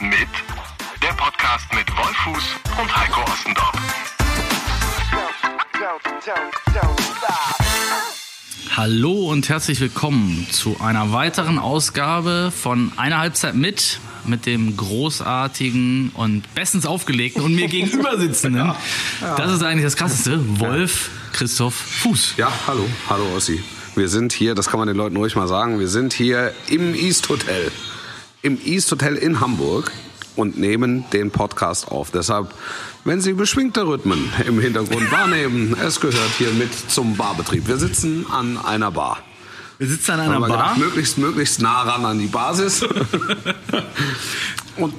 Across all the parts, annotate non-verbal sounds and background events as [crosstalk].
mit der Podcast mit Wolfuß und Heiko Ostendorf. Hallo und herzlich willkommen zu einer weiteren Ausgabe von Eine Halbzeit mit mit dem großartigen und bestens aufgelegten und mir [laughs] gegenüber sitzenden. Das ist eigentlich das Krasseste. Wolf Christoph Fuß. Ja, hallo, hallo Ossi. Wir sind hier, das kann man den Leuten ruhig mal sagen, wir sind hier im East Hotel. Im East Hotel in Hamburg und nehmen den Podcast auf. Deshalb, wenn Sie beschwingte Rhythmen im Hintergrund [laughs] wahrnehmen, es gehört hier mit zum Barbetrieb. Wir sitzen an einer Bar. Wir sitzen an einer Bar. gedacht, möglichst, möglichst nah ran an die Basis. [laughs] und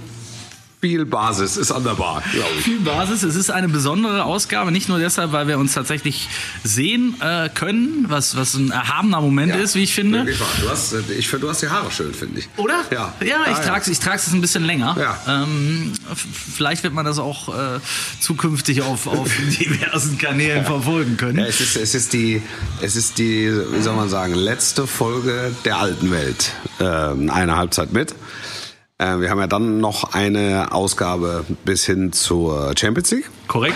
viel Basis ist an der Bar, glaube ich. Viel Basis. Es ist eine besondere Ausgabe, nicht nur deshalb, weil wir uns tatsächlich sehen äh, können, was, was ein erhabener Moment ist, wie ich finde. Du hast, äh, ich finde, du hast die Haare schön, finde ich. Oder? Ja. Ja, ich Ah, trage es trag's ein bisschen länger. Ja. Ähm, vielleicht wird man das auch äh, zukünftig auf, auf [laughs] diversen Kanälen verfolgen können. Ja, es ist, es ist die, es ist die, wie soll man sagen, letzte Folge der alten Welt. Ähm, eine Halbzeit mit. Äh, wir haben ja dann noch eine Ausgabe bis hin zur Champions League Korrekt?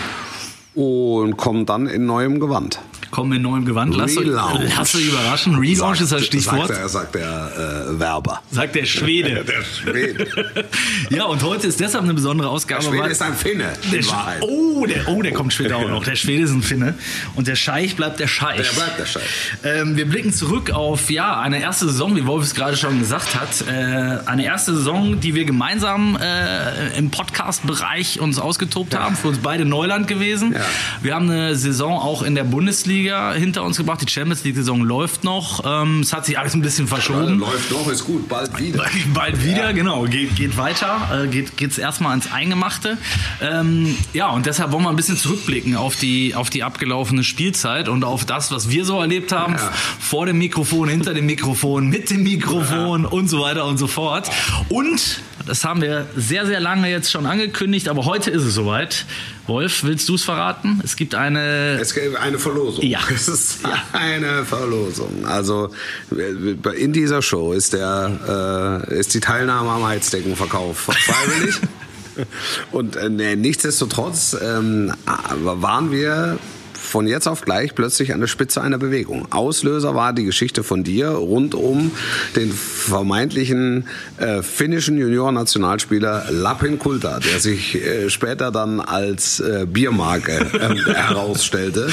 und kommen dann in neuem Gewand. Kommen in neuem Gewand. Lass, Relaunch. lass euch überraschen. Relaunch ist das Stichwort. Sagt der, sagt der äh, Werber. Sagt der Schwede. [laughs] Der Schwede. [laughs] ja, und heute ist deshalb eine besondere Ausgabe. Der Schwede ist ein Finne, der Sch- oh, der, oh, der kommt später auch noch. Der Schwede ist ein Finne. Und der Scheich bleibt der Scheich. Der bleibt der Scheich. Ähm, wir blicken zurück auf ja eine erste Saison, wie Wolf es gerade schon gesagt hat. Äh, eine erste Saison, die wir gemeinsam äh, im Podcast-Bereich uns ausgetobt haben. Für uns beide Neuland gewesen. Ja. Wir haben eine Saison auch in der Bundesliga hinter uns gebracht. Die Champions League-Saison läuft noch. Ähm, es hat sich alles ein bisschen verschoben. Läuft noch, ist gut, bald wieder. Bald wieder, [laughs] genau. Geht, geht weiter. Äh, geht geht's erstmal ans Eingemachte. Ähm, ja, und deshalb wollen wir ein bisschen zurückblicken auf die, auf die abgelaufene Spielzeit und auf das, was wir so erlebt haben. Ja. Vor dem Mikrofon, hinter dem Mikrofon, mit dem Mikrofon und so weiter und so fort. Und, das haben wir sehr, sehr lange jetzt schon angekündigt, aber heute ist es soweit. Wolf, willst du es verraten? Es gibt eine. Es gibt eine Verlosung. Ja. [laughs] Es ist eine Verlosung. Also äh, in dieser Show ist der äh, ist die Teilnahme am Heizdeckenverkauf freiwillig. [laughs] Und äh, nichtsdestotrotz ähm, waren wir von jetzt auf gleich plötzlich an der Spitze einer Bewegung. Auslöser war die Geschichte von dir rund um den vermeintlichen äh, finnischen Junior-Nationalspieler Lapin Kulta, der sich äh, später dann als äh, Biermarke äh, [laughs] herausstellte.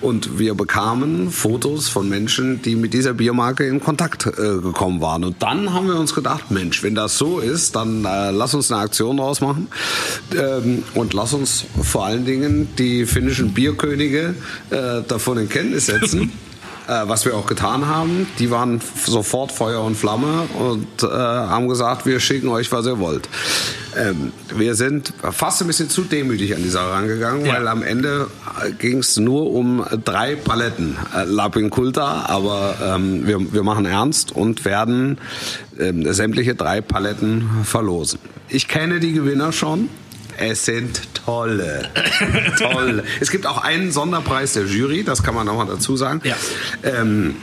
Und wir bekamen Fotos von Menschen, die mit dieser Biermarke in Kontakt äh, gekommen waren. Und dann haben wir uns gedacht, Mensch, wenn das so ist, dann äh, lass uns eine Aktion draus machen ähm, und lass uns vor allen Dingen die finnischen Bierkönige äh, davon in Kenntnis setzen. [laughs] Äh, was wir auch getan haben. Die waren sofort Feuer und Flamme und äh, haben gesagt, wir schicken euch, was ihr wollt. Ähm, wir sind fast ein bisschen zu demütig an die Sache rangegangen, Ja. weil am Ende ging es nur um drei Paletten äh, Lapin Kulta, aber ähm, wir, wir machen ernst und werden ähm, sämtliche drei Paletten verlosen. Ich kenne die Gewinner schon. Es sind tolle, tolle. [laughs] Es gibt auch einen Sonderpreis der Jury, das kann man auch mal dazu sagen. Ja. Ähm,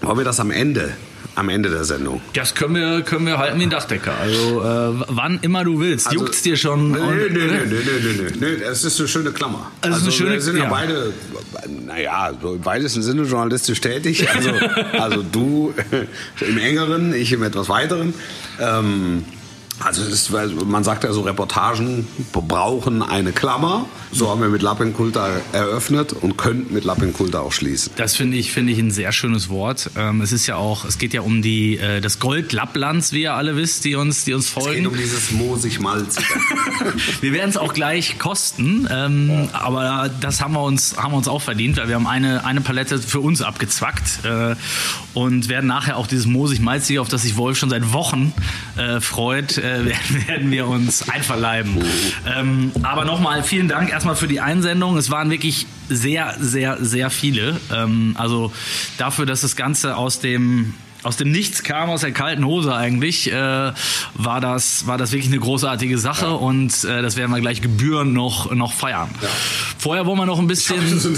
wollen wir das am Ende, am Ende der Sendung? Das können wir, können wir halten wie ein Dachdecker. Also äh, wann immer du willst. Also- Juckt's dir schon? Nö, nö, nö, nö, nö, nö, nö. Es ist eine schöne Klammer. Also es ist eine schöne- wir sind ja, ja. beide, naja, so im weitesten Sinne journalistisch tätig. Also, [laughs] also du [laughs] im engeren, ich im etwas weiteren. Ähm, also ist, man sagt ja so, Reportagen brauchen eine Klammer. So haben wir mit Lappinkulta eröffnet und könnten mit Lappinkulta auch schließen. Das finde ich, finde ich ein sehr schönes Wort. Ähm, es ist ja auch, es geht ja um die, äh, das Gold Lapplands, wie ihr alle wisst, die uns, die uns Es geht folgen. um dieses moosig-malzige. [laughs] Wir werden es auch gleich kosten, ähm, aber das haben wir uns, haben wir uns auch verdient, weil wir haben eine, eine Palette für uns abgezwackt äh, und werden nachher auch dieses moosig-malzige, auf das sich Wolf schon seit Wochen äh, freut, äh, [laughs] werden, wir uns einverleiben. Ähm, aber nochmal vielen Dank erstmal für die Einsendung. Es waren wirklich sehr, sehr, sehr viele. Ähm, also dafür, dass das Ganze aus dem aus dem Nichts kam, aus der kalten Hose eigentlich, äh, war, das, war das wirklich eine großartige Sache und äh, das werden wir gleich Gebühren noch, noch feiern. Vorher wollen wir noch ein bisschen. So.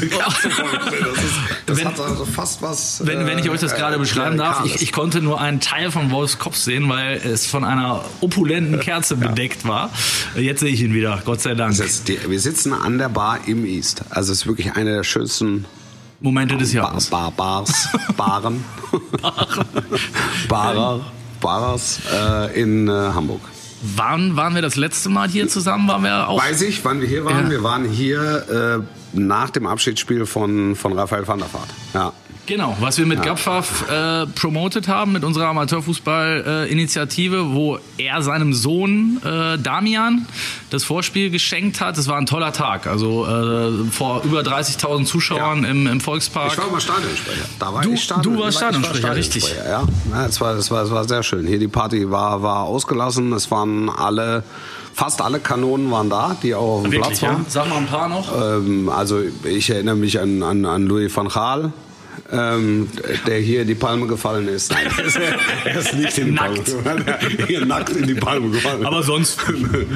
Das, [laughs] Wenn- hat also fast was. Wenn, wenn ich euch das äh, gerade beschreiben darf, ich, ich konnte nur einen Teil von Wolfs Kopf sehen, weil es von einer opulenten Kerze bedeckt war. Jetzt sehe ich ihn wieder, Gott sei Dank. Wir sitzen an der Bar im East. Also es ist wirklich eine der schönsten Momente des Bar, Jahres. Bar, Bars, Baren, Barer, Barers äh, in äh, Hamburg. Wann waren wir das letzte Mal hier zusammen? Waren wir auch? Weiß ich, wann wir hier waren? Ja. Wir waren hier äh, nach dem Abschiedsspiel von, von Raphael van der Vaart. Ja. Genau, was wir mit Gapfaf äh, promotet haben, mit unserer Amateurfußball-Initiative, wo er seinem Sohn äh, Damian das Vorspiel geschenkt hat. Das war ein toller Tag. Also äh, vor über 30.000 Zuschauern Ja. im, im Volkspark. Ich war mal Stadionsprecher. Da war Du- ich Stadion, du warst ich war Stadionsprecher, richtig. Ja, ja es, war, es, war, es war sehr schön. Hier die Party war, war ausgelassen. Es waren alle, fast alle Kanonen waren da, die auch auf dem Wirklich, Platz ja? waren. Sag mal ein paar noch. Ähm, also ich erinnere mich an, an, an Louis van Gaal. Ähm, der hier in die Palme gefallen ist. [laughs] Ist nicht in die Palme Nackt. gefallen. Ist hier nackt in die Palme gefallen. Aber sonst,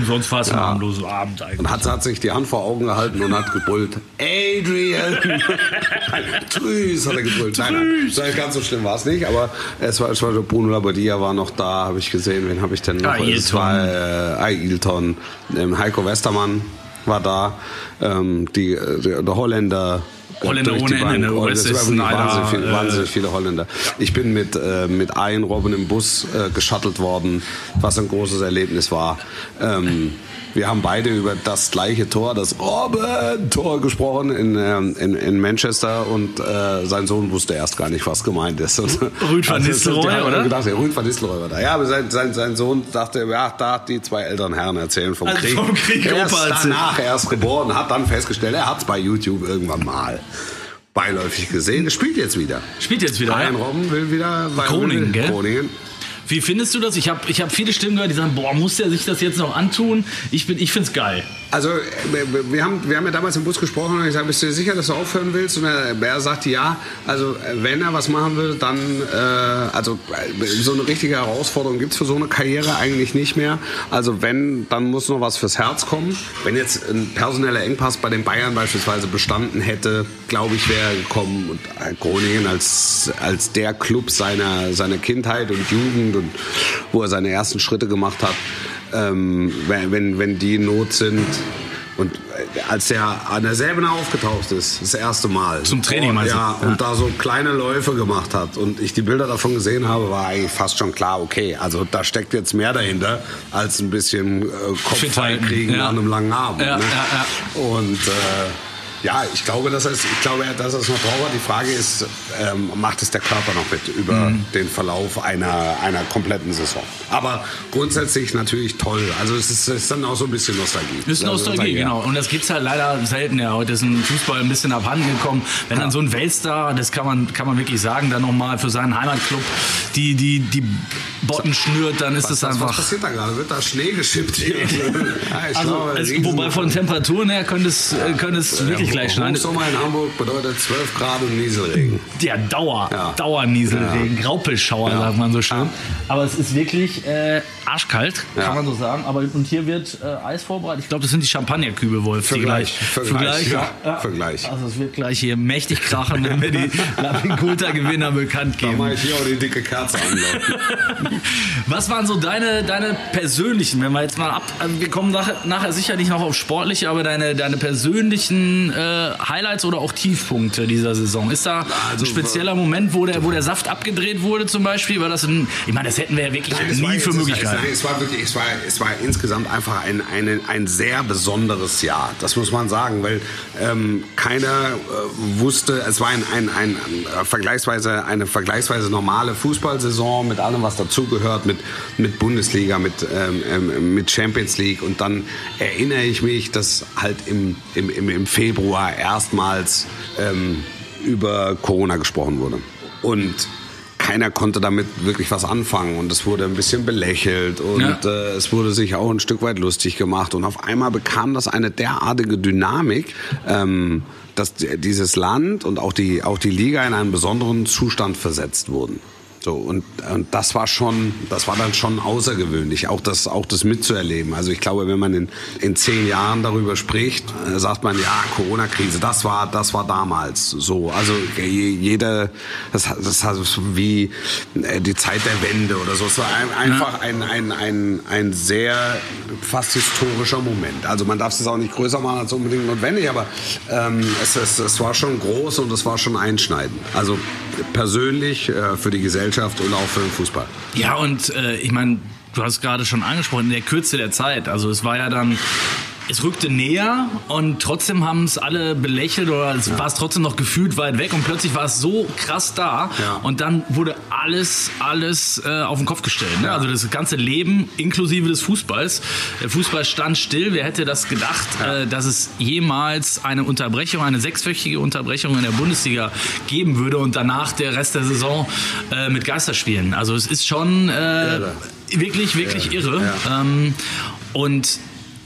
sonst war es ein harmloser Abend eigentlich. und hat, hat sich die Hand vor Augen gehalten und hat gebrüllt. Adrian! [laughs] Tschüss, hat er gebrüllt. Nein, nein, nein, ganz so schlimm war es nicht, aber es war, es war Bruno Labbadia war noch da, habe ich gesehen. Wen habe ich denn noch? Ailton. Es war äh, Ailton. Ähm, Heiko Westermann war da. Ähm, die, äh, der Holländer. Holländer durch die ohne Ende, Bank. das war wahnsinnig, viel, äh, wahnsinnig viele Holländer. Ich bin mit, äh, mit Ian Robben im Bus äh, geschattelt worden, was ein großes Erlebnis war. Ähm, wir haben beide über das gleiche Tor, das Robben-Tor gesprochen in, ähm, in, in Manchester und äh, sein Sohn wusste erst gar nicht, was gemeint ist. Und, Rüd van also, Nistelrooy, oder? Gedacht, ja, Rüd van Nistelrooy war da. Ja, aber sein, sein, sein Sohn dachte, ja, da hat die zwei älteren Herren erzählen vom Also Krieg. vom Krieg, er ist danach erst geboren, hat dann festgestellt, er hat es bei YouTube irgendwann mal beiläufig gesehen. Es spielt jetzt wieder. Spielt jetzt wieder, Ryan ja? Robben will wieder Groningen, gell? Groningen. Wie findest du das? Ich habe ich hab viele Stimmen gehört, die sagen, boah, muss der sich das jetzt noch antun? Ich, ich find's geil. Also äh, wir haben, wir haben ja damals im Bus gesprochen und ich sage, bist du dir sicher, dass du aufhören willst? Und er, er sagte ja. Also äh, wenn er was machen will, dann äh, also äh, so eine richtige Herausforderung gibt's für so eine Karriere eigentlich nicht mehr. Also wenn, dann muss noch was fürs Herz kommen. Wenn jetzt ein personeller Engpass bei den Bayern beispielsweise bestanden hätte, glaube ich, wäre er gekommen und Groningen als als der Club seiner seiner Kindheit und Jugend und wo er seine ersten Schritte gemacht hat ähm, wenn, wenn, die in Not sind. Und äh, als er an der Säbener aufgetaucht ist, das erste Mal. Zum Training, meinst du? ja, Ja. und da so kleine Läufe gemacht hat und ich die Bilder davon gesehen habe, war eigentlich fast schon klar, okay, also da steckt jetzt mehr dahinter, als ein bisschen äh, Kopf kriegen ja. an einem langen Abend. Ja, ne? ja, Und äh, ja, ich glaube, dass es, ich glaube, dass es noch braucht. Die Frage ist, ähm, macht es der Körper noch mit über Mhm. den Verlauf einer, einer kompletten Saison? Aber grundsätzlich natürlich toll. Also es ist, es ist dann auch so ein bisschen Nostalgie. Ist Also, Nostalgie, ja. genau. Und das gibt's halt leider selten. Ja, heute ist ein Fußball ein bisschen abhanden gekommen. Wenn dann so ein Weltstar, das kann man, kann man wirklich sagen, dann nochmal für seinen Heimatclub die, die, die Botten schnürt, dann ist Was, es was, was einfach. passiert da gerade? Wird da Schnee geschippt [laughs] ja, Also, glaube, es, wobei von Temperaturen her könnte es, könnte es wirklich gleich schneien. Sommer in Hamburg bedeutet 12 Grad und Nieselregen. Ja, Dauer, Ja. Dauernieselregen, Graupelschauer, Ja. sagt man so schön. Aber es ist wirklich äh, arschkalt, Ja. kann man so sagen. Aber und hier wird äh, Eis vorbereitet. Ich glaube, das sind die Champagnerkübel, Wolf. Für die gleich, gleich. für gleich, ja, für gleich. Also es wird gleich hier mächtig krachen, wenn wir die [laughs] Lapinkulta-Gewinner bekannt Da geben. mache ich hier auch die dicke Kerze anlaufen. [laughs] Was waren so deine, deine persönlichen, wenn wir jetzt mal ab, also wir kommen nachher, nachher sicherlich noch auf sportliche, aber deine, deine persönlichen äh, Highlights oder auch Tiefpunkte dieser Saison? Ist da Also, ein spezieller Moment, wo der, wo der Saft abgedreht wurde zum Beispiel? War das ein, ich meine, das hätten wir ja wirklich war nie jetzt- für möglich gehalten. nein, es war wirklich, es war, es war insgesamt einfach ein, eine, ein sehr besonderes Jahr. Das muss man sagen, weil ähm, keiner äh, wusste, es war ein, ein, ein, äh, vergleichsweise, eine vergleichsweise normale Fußballsaison mit allem, was dazugehört, mit, mit Bundesliga, mit, ähm, ähm, mit Champions League. Und dann erinnere ich mich, dass halt im, im, im, im Februar erstmals ähm, über Corona gesprochen wurde. Und keiner konnte damit wirklich was anfangen und es wurde ein bisschen belächelt und Ja. äh, es wurde sich auch ein Stück weit lustig gemacht und auf einmal bekam das eine derartige Dynamik, ähm, dass dieses Land und auch die, auch die Liga in einen besonderen Zustand versetzt wurden. So, und, und das war schon, das war dann schon außergewöhnlich, auch das, auch das mitzuerleben. Also ich glaube, wenn man in, in zehn Jahren darüber spricht, äh, sagt man, ja, Corona-Krise, das war, das war damals so. Also jeder, das, das hat wie äh, die Zeit der Wende oder so. Es war ein, einfach ein, ein, ein, ein sehr fast historischer Moment. Also man darf es auch nicht größer machen als unbedingt notwendig, aber ähm, es, es, es war schon groß und es war schon einschneidend. Also persönlich äh, für die Gesellschaft Gesellschaft und auch für den Fußball. Ja, und äh, ich meine, du hast gerade schon angesprochen, in der Kürze der Zeit. Also es war ja dann es rückte näher und trotzdem haben es alle belächelt oder es ja. war es trotzdem noch gefühlt weit weg und plötzlich war es so krass da ja. und dann wurde alles, alles äh, auf den Kopf gestellt. Ne? Ja. Also das ganze Leben inklusive des Fußballs. Der Fußball stand still. Wer hätte das gedacht, äh, dass es jemals eine Unterbrechung, eine sechswöchige Unterbrechung in der Bundesliga geben würde und danach der Rest der Saison äh, mit Geisterspielen. Also es ist schon äh, wirklich, wirklich irre. Ähm, und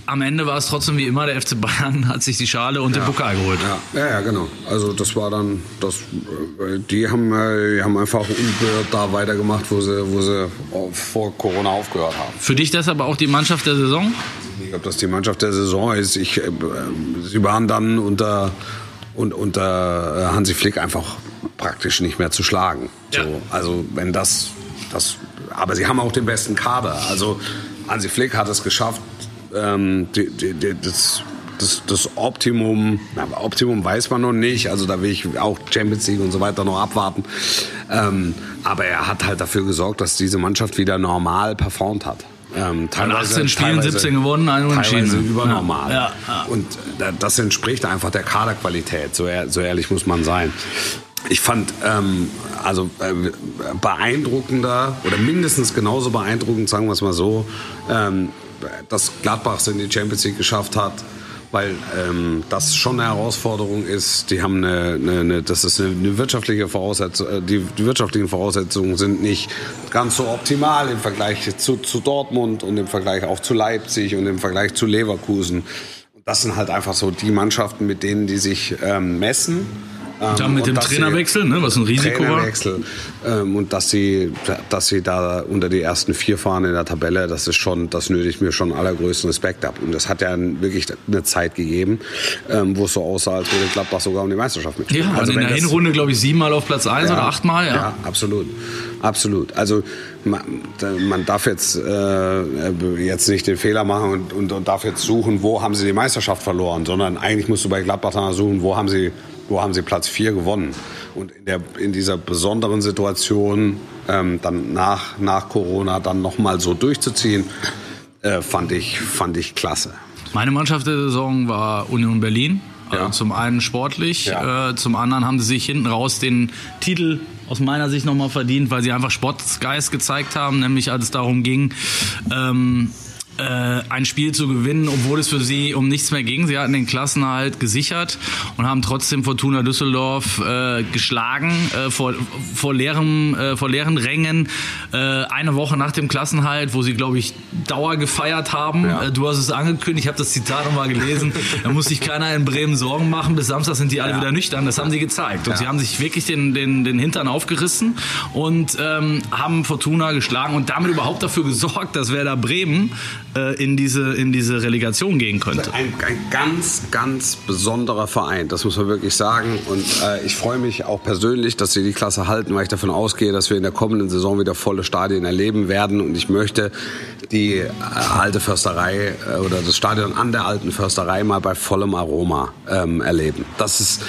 am Ende war es trotzdem wie immer, der FC Bayern hat sich die Schale und ja. den Pokal geholt. Ja. ja, ja, genau. Also das war dann, das, äh, die haben, äh, die haben einfach da weitergemacht, wo sie, wo sie vor Corona aufgehört haben. Für dich deshalb auch die Mannschaft der Saison? Ich glaube, dass die Mannschaft der Saison ist. Ich, äh, sie waren dann unter, und, unter Hansi Flick einfach praktisch nicht mehr zu schlagen. Ja. So, also wenn das, das, aber sie haben auch den besten Kader. Also Hansi Flick hat es geschafft, ähm, die, die, die, das, das, das Optimum, na, Optimum weiß man noch nicht, also da will ich auch Champions League und so weiter noch abwarten. Ähm, aber er hat halt dafür gesorgt, dass diese Mannschaft wieder normal performt hat. Ähm, teilweise, 18 Spielen, 17 gewonnen, ein Teilweise übernormal. Ja, ja, Und das entspricht einfach der Kaderqualität, so, so ehrlich muss man sein. Ich fand ähm, also äh, beeindruckender oder mindestens genauso beeindruckend, sagen wir es mal so, ähm, dass Gladbach es in die Champions League geschafft hat, weil ähm, das schon eine Herausforderung ist. Die haben eine, eine, eine das ist eine, eine wirtschaftliche Voraussetzung, äh, die, die, wirtschaftlichen Voraussetzungen sind nicht ganz so optimal im Vergleich zu, zu Dortmund und im Vergleich auch zu Leipzig und im Vergleich zu Leverkusen. Das sind halt einfach so die Mannschaften, mit denen die sich ähm, messen. Und dann mit dem Trainerwechsel, ne, was ein Risiko Trainerwechsel, war. Ähm, und dass sie, dass sie da unter die ersten vier fahren in der Tabelle, das ist schon, das nötigt mir schon allergrößten Respekt ab. Und das hat ja wirklich eine Zeit gegeben, ähm, wo es so aussah, als würde Gladbach sogar um die Meisterschaft mitspielen. Ja, also in der Hinrunde, glaube ich, siebenmal auf Platz eins ja, oder achtmal. Ja. ja, absolut. Absolut. Also man, man darf jetzt, äh, jetzt nicht den Fehler machen und, und, und darf jetzt suchen, wo haben sie die Meisterschaft verloren, sondern eigentlich musst du bei Gladbach suchen, wo haben sie wo haben sie Platz 4 gewonnen. Und in, der, in dieser besonderen Situation, ähm, dann nach, nach Corona, dann nochmal so durchzuziehen, äh, fand, ich, fand ich klasse. Meine Mannschaft der Saison war Union Berlin. Also ja. zum einen sportlich, ja. äh, zum anderen haben sie sich hinten raus den Titel aus meiner Sicht nochmal verdient, weil sie einfach Sportgeist gezeigt haben, nämlich als es darum ging, ähm, äh, ein Spiel zu gewinnen, obwohl es für sie um nichts mehr ging. Sie hatten den Klassenhalt gesichert und haben trotzdem Fortuna Düsseldorf äh, geschlagen äh, vor, vor, leeren, äh, vor leeren Rängen. Äh, eine Woche nach dem Klassenhalt, wo sie, glaube ich, Dauer gefeiert haben. Ja. Äh, du hast es angekündigt, ich habe das Zitat nochmal gelesen. da muss sich keiner in Bremen Sorgen machen. Bis Samstag sind die alle ja. wieder nüchtern. Das haben sie gezeigt. Und ja. sie haben sich wirklich den, den, den Hintern aufgerissen und ähm, haben Fortuna geschlagen und damit überhaupt dafür gesorgt, dass Werder Bremen äh, in, diese, in diese Relegation gehen könnte. Ein, ein ganz, ganz besonderer Verein, das muss man wirklich sagen. Und äh, ich freue mich auch persönlich, dass sie die Klasse halten, weil ich davon ausgehe, dass wir in der kommenden Saison wieder volle Stadien erleben werden. Und ich möchte die äh, alte Försterei äh, oder das Stadion an der alten Försterei mal bei vollem Aroma ähm, erleben. Das ist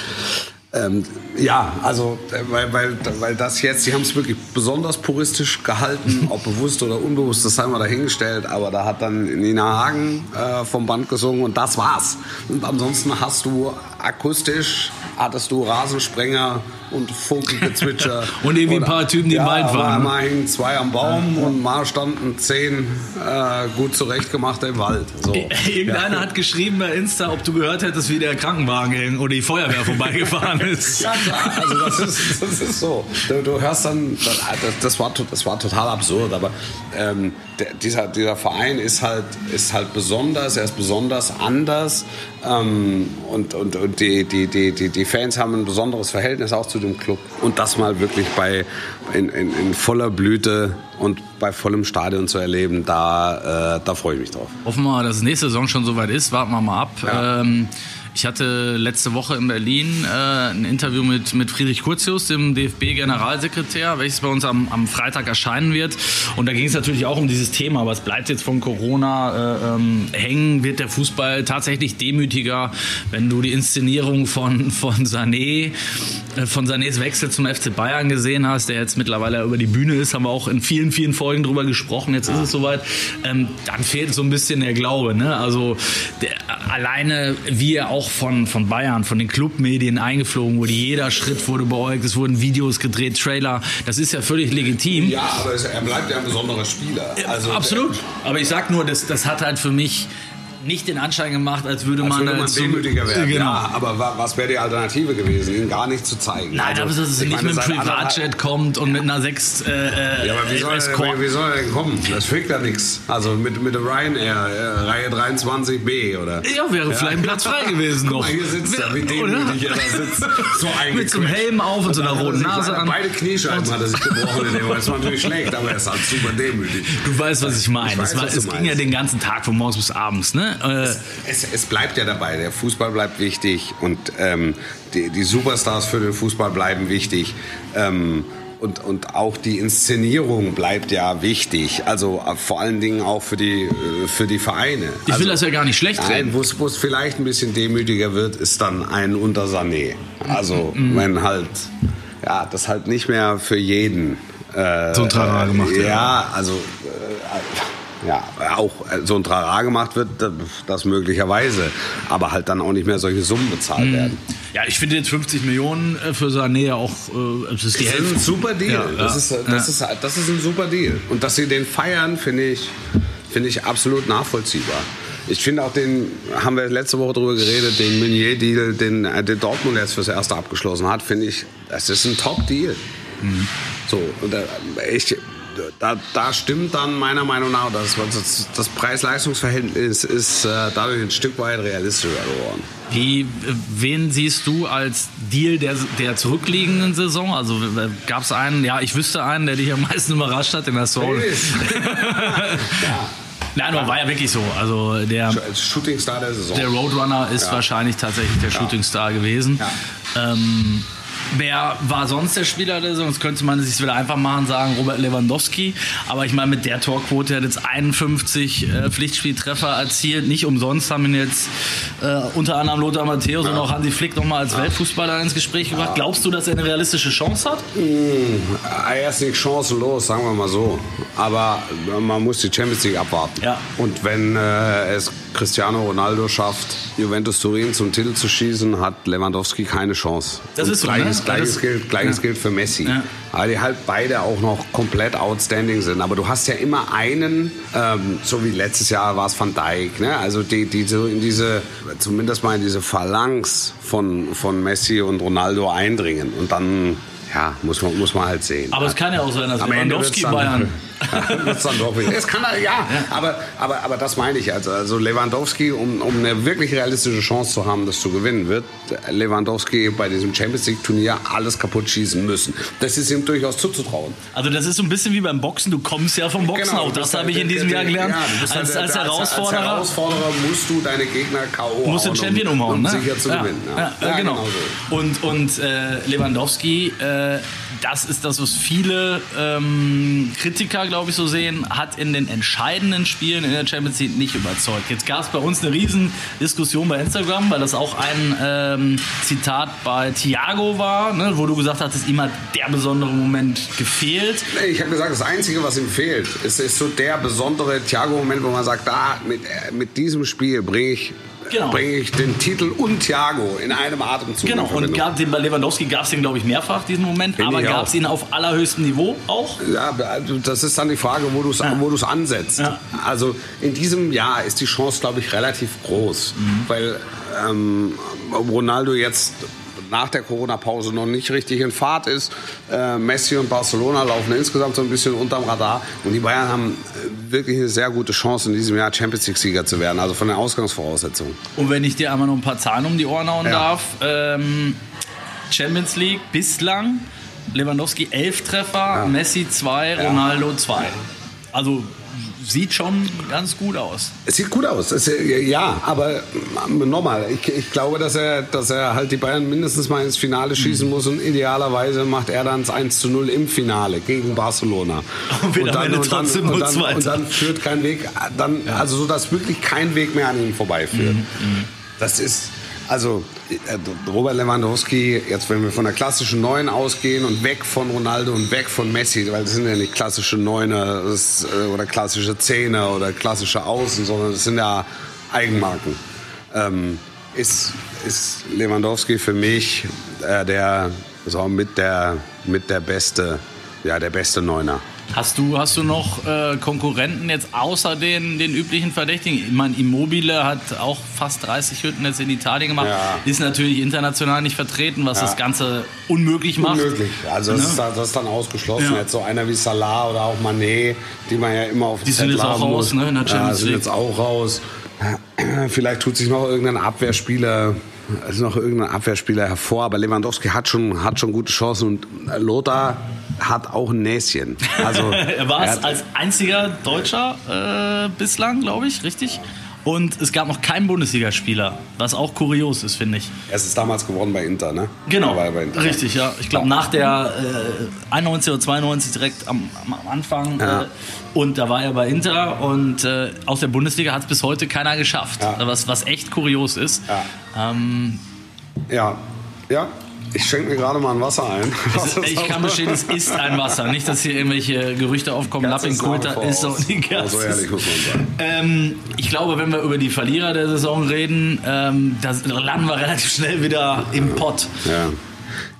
ähm, ja, also äh, weil, weil, weil das jetzt, sie haben es wirklich besonders puristisch gehalten, [laughs] ob bewusst oder unbewusst, das haben wir dahingestellt, aber da hat dann Nina Hagen äh, vom Band gesungen und das war's. Und ansonsten hast du akustisch, hattest du Rasensprenger, und Vogelgezwitscher. [laughs] und irgendwie ein paar Typen, die ja, im Wald waren. Mal hingen zwei am Baum und mal standen zehn äh, gut zurechtgemachte im Wald. So. [laughs] Irgendeiner ja. hat geschrieben bei Insta, ob du gehört hättest, wie der Krankenwagen oder die Feuerwehr vorbeigefahren [laughs] ist. ja klar, also das ist, das ist so. Du, du hörst dann, das, das, war, das war total absurd, aber ähm, der, dieser, dieser Verein ist halt, ist halt besonders, er ist besonders anders ähm, und, und, und die, die, die, die, Fans haben ein besonderes Verhältnis auch zu dem Club. Und das mal wirklich bei, in, in, in voller Blüte und bei vollem Stadion zu erleben, da, äh, da freue ich mich drauf. Hoffen wir, dass es nächste Saison schon soweit ist. Warten wir mal ab. Ja. Ähm, ich hatte letzte Woche in Berlin äh, ein Interview mit, mit Friedrich Kurzius, dem DFB-Generalsekretär, welches bei uns am, am Freitag erscheinen wird. Und da ging es natürlich auch um dieses Thema, was bleibt jetzt von Corona äh, ähm, hängen? Wird der Fußball tatsächlich demütiger, wenn du die Inszenierung von, von Sané, äh, von Sanés Wechsel zum FC Bayern gesehen hast, der jetzt mittlerweile über die Bühne ist, haben wir auch in vielen, vielen Folgen drüber gesprochen, jetzt ist es soweit, ähm, dann fehlt so ein bisschen der Glaube. Ne? Also der, alleine, wie er auch von, von Bayern, von den Clubmedien eingeflogen wurde, jeder Schritt wurde beäugt, es wurden Videos gedreht, Trailer, das ist ja völlig legitim. Ja, aber er bleibt ja ein besonderer Spieler. Also, Absolut. Aber ich sag nur, das, das hat halt für mich nicht den Anschein gemacht, als würde Als man, würde man so- demütiger werden. Genau. Ja, aber wa- was wäre die Alternative gewesen, ihn gar nicht zu zeigen? Nein, Also, aber dass es ich nicht meine, mit einem Privatjet kommt und mit einer 6 äh, äh, Ja, aber wie soll, er, wie, soll er denn kommen? Das fügt ja nichts. Also mit, mit der Ryanair, äh, Reihe 23b, oder? Ja, wäre vielleicht ein Platz frei gewesen [laughs] noch. mal, hier sitzt er, wie demütig er da sitzt. So [laughs] Mit so einem. Helm auf und so einer er roten Nase an. Beide Kniescheiben hat er sich gebrochen in dem. Das war natürlich schlecht, aber er ist halt super demütig. Du weißt, was ich meine. Weiß, es war, ging ja den ganzen Tag von morgens bis abends. Ne? Äh, Es, es bleibt ja dabei, der Fußball bleibt wichtig und ähm, die, die Superstars für den Fußball bleiben wichtig. Ähm, und, und auch die Inszenierung bleibt ja wichtig. Also äh, vor allen Dingen auch für die, äh, für die Vereine. Ich will also, das ja gar nicht schlecht reden. wo es vielleicht ein bisschen demütiger wird, ist dann ein unter Sané. Also wenn halt, ja, das halt nicht mehr für jeden äh, So ein Trara gemacht wird. Ja, also äh, ja, auch äh, so ein Trara gemacht wird, das- möglicherweise, aber halt dann auch nicht mehr solche Summen bezahlt werden. ja, ich finde jetzt 50 Millionen äh, für Sané ja auch, äh, das ist die Das ist ein super Deal. Ja, das, ja, ist, das, ja. ist, das ist ein super Deal. Und dass sie den feiern, finde ich, finde ich absolut nachvollziehbar. Ich finde auch den, haben wir letzte Woche drüber geredet, den Meunier-Deal, den, den Dortmund jetzt fürs Erste abgeschlossen hat, finde ich, das ist ein Top-Deal. Mhm. So, und da, ich, da, da stimmt dann meiner Meinung nach, das, das, das Preis-Leistungs-Verhältnis ist äh, dadurch ein Stück weit realistischer geworden. Wie, äh, wen siehst du als Deal der, der zurückliegenden Saison? Also gab es einen, ja, ich wüsste einen, der dich am meisten [laughs] überrascht hat, den hast du auch. Nein, aber war ja wirklich so. Also der, Shootingstar der Saison. der Roadrunner ist Ja. wahrscheinlich tatsächlich der Shootingstar gewesen. Ja. Ähm, wer war sonst der Spieler der? Sonst könnte man sich wieder einfach machen, sagen Robert Lewandowski. Aber ich meine, mit der Torquote er hat jetzt 51 äh, Pflichtspieltreffer erzielt. Nicht umsonst haben ihn jetzt äh, unter anderem Lothar Matthäus und auch Hansi Flick nochmal als Weltfußballer ins Gespräch gebracht. Glaubst du, dass er eine realistische Chance hat? Er ist nicht chancenlos, sagen wir mal so. Aber man muss die Champions League abwarten. Ja. Und wenn äh, es Cristiano Ronaldo schafft, Juventus Turin zum Titel zu schießen, hat Lewandowski keine Chance. Das Und ist so, Gleiches, ne? gleiches, Das- gilt, gleiches ja. gilt für Messi. Ja. Weil die halt beide auch noch komplett outstanding sind. Aber du hast ja immer einen, ähm, so wie letztes Jahr war es Van Dijk, ne? also die, die so in diese, zumindest mal in diese Phalanx von, von Messi und Ronaldo eindringen. Und dann, ja, muss man, muss man halt sehen. Aber es kann ja auch sein, dass Am Lewandowski Bayern. [laughs] wird's dann doch wieder. Es kann ja, aber, aber, aber das meine ich. Also, also Lewandowski, um, um eine wirklich realistische Chance zu haben, das zu gewinnen, wird Lewandowski bei diesem Champions League Turnier alles kaputt schießen müssen. Das ist ihm durchaus zuzutrauen. Also das ist so ein bisschen wie beim Boxen. Du kommst ja vom Boxen. auch du das habe halt ich in diesem der- Jahr gelernt. ja, als, halt als der- Herausforderer. Als Herausforderer musst du deine Gegner K.O. musst den Champion um, umhauen, um ne? sicher zu ja, gewinnen. Ja, ja, genau. so. Und, und äh, Lewandowski, äh, das ist das, was viele ähm, Kritiker, glaube ich, so sehen, hat in den entscheidenden Spielen in der Champions League nicht überzeugt. Jetzt gab es bei uns eine riesen Diskussion bei Instagram, weil das auch ein ähm, Zitat bei Thiago war, ne, wo du gesagt hattest, ihm hat der besondere Moment gefehlt. Ich habe gesagt, das Einzige, was ihm fehlt, ist, ist so der besondere Thiago-Moment, wo man sagt, da mit, äh, mit diesem Spiel bringe ich, Genau. bringe ich den Titel und Thiago in einem Atemzug. Genau, und gab den, bei Lewandowski gab es den, glaube ich, mehrfach, diesen Moment, Finde aber gab es ihn auf allerhöchstem Niveau auch? Ja, also das ist dann die Frage, wo du es wo du's ansetzt. Ja. Also in diesem Jahr ist die Chance, glaube ich, relativ groß, Mhm. weil ähm, Ronaldo jetzt nach der Corona-Pause noch nicht richtig in Fahrt ist. Äh, Messi und Barcelona laufen insgesamt so ein bisschen unterm Radar. Und die Bayern haben wirklich eine sehr gute Chance, in diesem Jahr Champions League-Sieger zu werden, also von den Ausgangsvoraussetzungen. Und wenn ich dir einmal noch ein paar Zahlen um die Ohren hauen Ja. darf, ähm, Champions League bislang, Lewandowski 11 Treffer, Messi 2, Ronaldo 2. Also sieht schon ganz gut aus. Es sieht gut aus, es, ja, aber ähm, nochmal, ich, ich glaube, dass er, dass er halt die Bayern mindestens mal ins Finale schießen muss und idealerweise macht er dann das 1 zu 0 im Finale gegen Barcelona. [laughs] Und wird am Ende trotzdem und, dann, und dann führt kein Weg, dann, also so, dass wirklich kein Weg mehr an ihm vorbeiführt. Das ist, also äh, Robert Lewandowski, jetzt wenn wir von der klassischen Neun ausgehen und weg von Ronaldo und weg von Messi, weil das sind ja nicht klassische Neuner äh, oder klassische Zehner oder klassische Außen, sondern das sind ja Eigenmarken. Ähm, ist, ist Lewandowski für mich äh, der so mit der mit der beste ja der beste Neuner. Hast du, hast du noch äh, Konkurrenten jetzt außer den, den üblichen Verdächtigen? Ich meine, Immobile hat auch fast 30 Hütten jetzt in Italien gemacht. Ja. Ist natürlich international nicht vertreten, was Ja. das Ganze unmöglich macht. Unmöglich. Also das, Ne? ist, da- das ist dann ausgeschlossen. Ja. Jetzt so einer wie Salah oder auch Mané, die man ja immer auf Die sind jetzt auch raus, muss. ne, in der ja, sind League. jetzt auch raus. Vielleicht tut sich noch irgendein Abwehrspieler, also noch irgendein Abwehrspieler hervor, aber Lewandowski hat schon, hat schon gute Chancen und Lothar hat auch ein Näschen. Also [laughs] er war es als einziger Deutscher äh, bislang, glaube ich, richtig? Und es gab noch keinen Bundesligaspieler, was auch kurios ist, finde ich. er ist damals geworden bei Inter, ne? Genau, War bei Inter. richtig, ja. Ich glaube, nach der äh, 91 oder 92 direkt am, am Anfang. Ja. Äh, und da war er bei Inter und äh, aus der Bundesliga hat es bis heute keiner geschafft. Ja. Was, was echt kurios ist. Ja. Ähm, Ja, ja. Ich schenke mir gerade mal ein Wasser ein. [laughs] es, ich kann bestehen, es ist ein Wasser. Nicht, dass hier irgendwelche Gerüchte aufkommen, Lapping ist Kulter ist so aus. die Oh, so ehrlich muss man sagen. Ähm, ich glaube, wenn wir über die Verlierer der Saison reden, ähm, da landen wir relativ schnell wieder im Pott. Ja.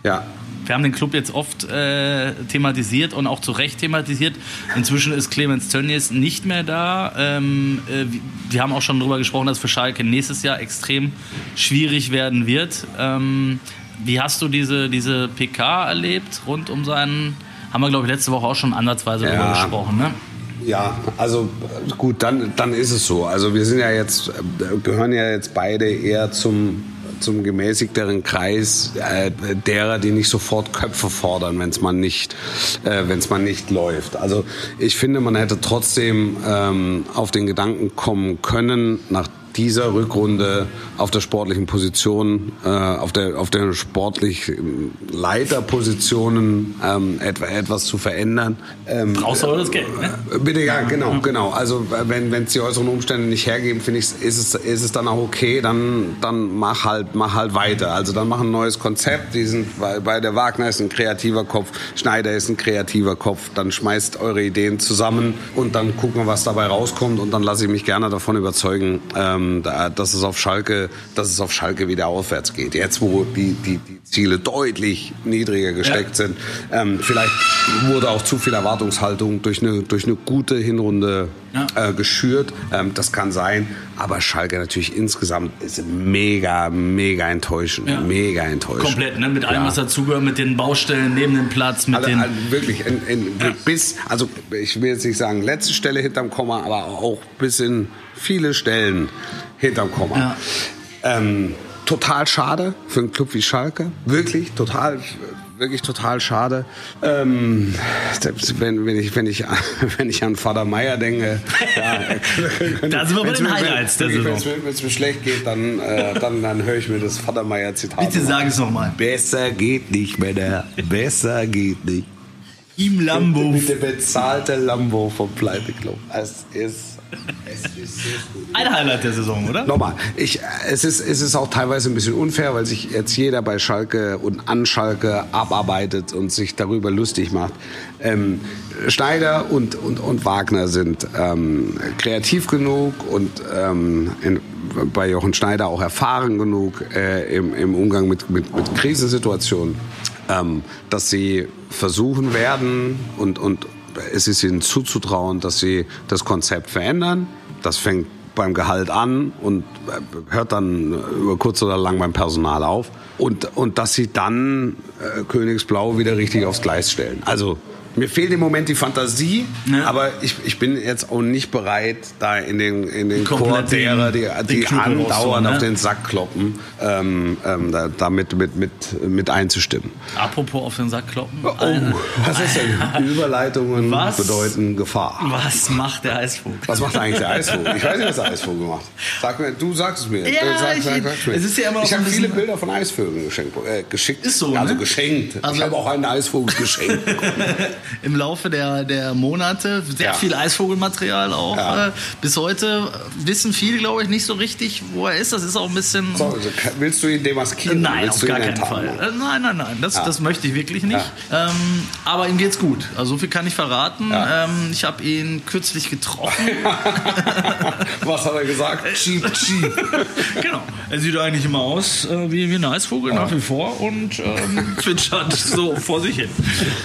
Ja, Wir haben den Club jetzt oft äh, thematisiert und auch zu Recht thematisiert. Inzwischen ist Clemens Tönnies nicht mehr da. Ähm, äh, wir haben auch schon darüber gesprochen, dass für Schalke nächstes Jahr extrem schwierig werden wird. Ähm, wie hast du diese, diese PK erlebt rund um seinen... Haben wir, glaube ich, letzte Woche auch schon ansatzweise Ja. darüber gesprochen, ne? Ja, also gut, dann, dann ist es so. Also wir sind ja jetzt, äh, gehören ja jetzt beide eher zum, zum gemäßigteren Kreis äh, derer, die nicht sofort Köpfe fordern, wenn es mal nicht, äh, wenn's mal nicht läuft. Also ich finde, man hätte trotzdem ähm, auf den Gedanken kommen können, nach dieser Rückrunde auf der sportlichen Position, äh, auf der auf der sportlich ähm, Leiterpositionen ähm, etwa, etwas zu verändern. Ähm, Brauchst du aber das Geld, ne? Bitte, ja, genau, genau. Also wenn wenn es die äußeren Umstände nicht hergeben, finde ich, ist es ist es dann auch okay. Dann dann mach halt mach halt weiter. Also dann mach ein neues Konzept. Die sind bei, bei der Wagner ist ein kreativer Kopf, Schneider ist ein kreativer Kopf. Dann schmeißt eure Ideen zusammen und dann gucken wir, was dabei rauskommt. Und dann lasse ich mich gerne davon überzeugen, ähm, da- dass es auf Schalke, dass es auf Schalke wieder aufwärts geht. Jetzt wo die die, die Ziele deutlich niedriger gesteckt sind. Ähm, vielleicht wurde auch zu viel Erwartungshaltung durch eine, durch eine gute Hinrunde Ja. äh, geschürt. Ähm, das kann sein. Aber Schalke natürlich insgesamt ist mega, mega enttäuschend. Ja. Mega enttäuschend. Komplett, ne? Mit allem, Ja. was dazugehört, mit den Baustellen neben dem Platz, mit Also, den. also wirklich, in, in, bis, also ich will jetzt nicht sagen letzte Stelle hinterm Komma, aber auch bis in viele Stellen hinterm Komma. Ja. Ähm, total schade für einen Club wie Schalke. Wirklich, total, wirklich total schade. Ähm, wenn, wenn, ich, wenn, ich, [laughs] wenn ich an Vater Meier denke. Ja, [laughs] Da sind wir bei den Highlights der wenn- Saison. Wenn es mir, schlecht geht, dann, äh, dann, dann höre ich mir das Vater Meier-Zitat Bitte an. sag es nochmal. Besser geht nicht, Männer. Besser geht nicht. Im Lambo. Mit dem bezahlten Lambo vom Pleiteclub. Es ist, Ein Highlight der Saison, oder? Nochmal, ich, es, ist, es ist auch teilweise ein bisschen unfair, weil sich jetzt jeder bei Schalke und an Schalke abarbeitet und sich darüber lustig macht. Ähm, Schneider und, und, und Wagner sind ähm, kreativ genug und ähm, in, bei Jochen Schneider auch erfahren genug äh, im, im Umgang mit, mit, mit Krisensituationen, ähm, dass sie versuchen werden und, und es ist ihnen zuzutrauen, dass sie das Konzept verändern. Das fängt beim Gehalt an und äh, hört dann über kurz oder lang beim Personal auf. Und, und dass sie dann äh, Königsblau wieder richtig aufs Gleis stellen. Also mir fehlt im Moment die Fantasie, Ja. aber ich, ich bin jetzt auch nicht bereit, da in den, in den Komplett Chor derer, die, die andauernd rauszuholen, auf ne? den Sack kloppen, ähm, ähm, da, damit mit, mit, mit einzustimmen. Apropos auf den Sack kloppen. Oh, was ist denn? [laughs] Überleitungen Was? bedeuten Gefahr. Was macht der Eisvogel? Was macht eigentlich der Eisvogel? Ich weiß nicht, was der Eisvogel macht. Sag mir, du sagst es mir. Ja, sag, ich- sag, sag's mir. es ist ja immer ich habe viele Bilder von Eisvögeln geschenkt, äh, geschickt. Ist so, Also ne? geschenkt. Also- ich habe auch einen Eisvogel geschenkt. [laughs] Im Laufe der, der Monate sehr Ja. viel Eisvogelmaterial auch. Ja. Äh, bis heute wissen viele, glaube ich, nicht so richtig, wo er ist. Das ist auch ein bisschen. So, also, willst du ihn demaskieren? Nein, willst auf gar keinen Fall. enttarnen? Äh, Nein, nein, nein, das, das möchte ich wirklich nicht. Ähm, aber ihm geht's gut. Also so viel kann ich verraten. Ja. Ähm, ich habe ihn kürzlich getroffen. [laughs] Was hat er gesagt? Cheap, cheap. [laughs] genau. Er sieht eigentlich immer aus äh, wie, wie ein Eisvogel nach wie vor und ähm, zwitschert so vor sich hin.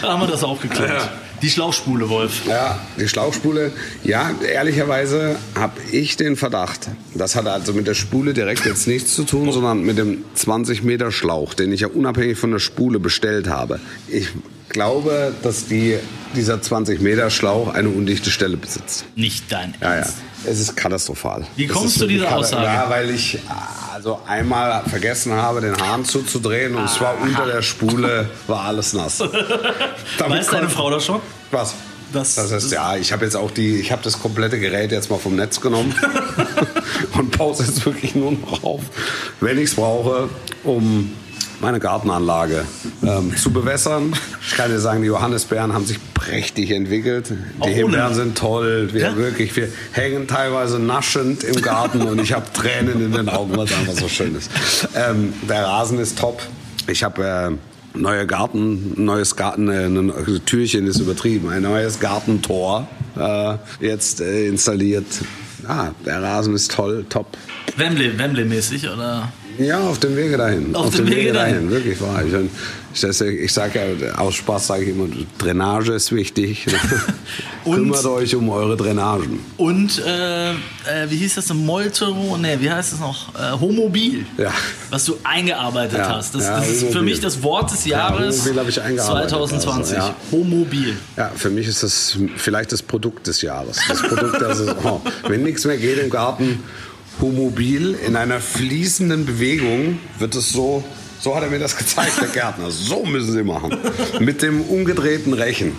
Da haben wir das auch geklärt. Ja. Die Schlauchspule, Wolf. Ja, die Schlauchspule. Ja, ehrlicherweise habe ich den Verdacht. Das hat also mit der Spule direkt jetzt nichts zu tun, sondern mit dem 20 Meter Schlauch, den ich ja unabhängig von der Spule bestellt habe. Ich glaube, dass die, dieser 20 Meter Schlauch eine undichte Stelle besitzt. Nicht dein Ja, ja. Es ist katastrophal. Wie Es kommst du dieser Aussage? Ja, weil ich also einmal vergessen habe, den Hahn zuzudrehen und zwar unter der Spule war alles nass. [laughs] Damit Weiß deine Frau das schon? Was? Das- Das, heißt, ja, ich habe jetzt auch die, ich habe das komplette Gerät jetzt mal vom Netz genommen [laughs] und pause jetzt wirklich nur noch auf, wenn ich es brauche, um meine Gartenanlage ähm, zu bewässern. Ich kann dir sagen, die Johannisbeeren haben sich prächtig entwickelt. Die? Himbeeren sind toll. Wir Ja? wirklich, wir hängen teilweise naschend im Garten und ich habe Tränen in den Augen, weil es einfach so schön ist. Ähm, der Rasen ist top. Ich habe äh, neue Garten, neues Garten, äh, ein Türchen ist übertrieben, ein neues Gartentor äh, jetzt äh, installiert. Ah, der Rasen ist toll, top. Wembley, Wembley-mäßig, oder? Ja, auf dem Wege dahin. Auf dem Wege dahin. Wirklich wahr. Ich, ich, das- ich sage ja, aus Spaß sage ich immer, Drainage ist wichtig. [laughs] Und? Kümmert euch um eure Drainagen. Und, äh, äh, wie hieß das? Moltero? Ne, wie heißt es noch? Äh, Homobil. Ja. Was du eingearbeitet Ja, hast. Das, ja, das ist für Homobil. mich das Wort des Jahres Homobil habe ich eingearbeitet, 2020. also, ja. Homobil. Ja, für mich ist das vielleicht das Produkt des Jahres. Das Produkt der Saison. Wenn nichts mehr geht im Garten, Homobil in einer fließenden Bewegung wird es so. So hat er mir das gezeigt, der Gärtner. So müssen sie machen. Mit dem umgedrehten Rechen.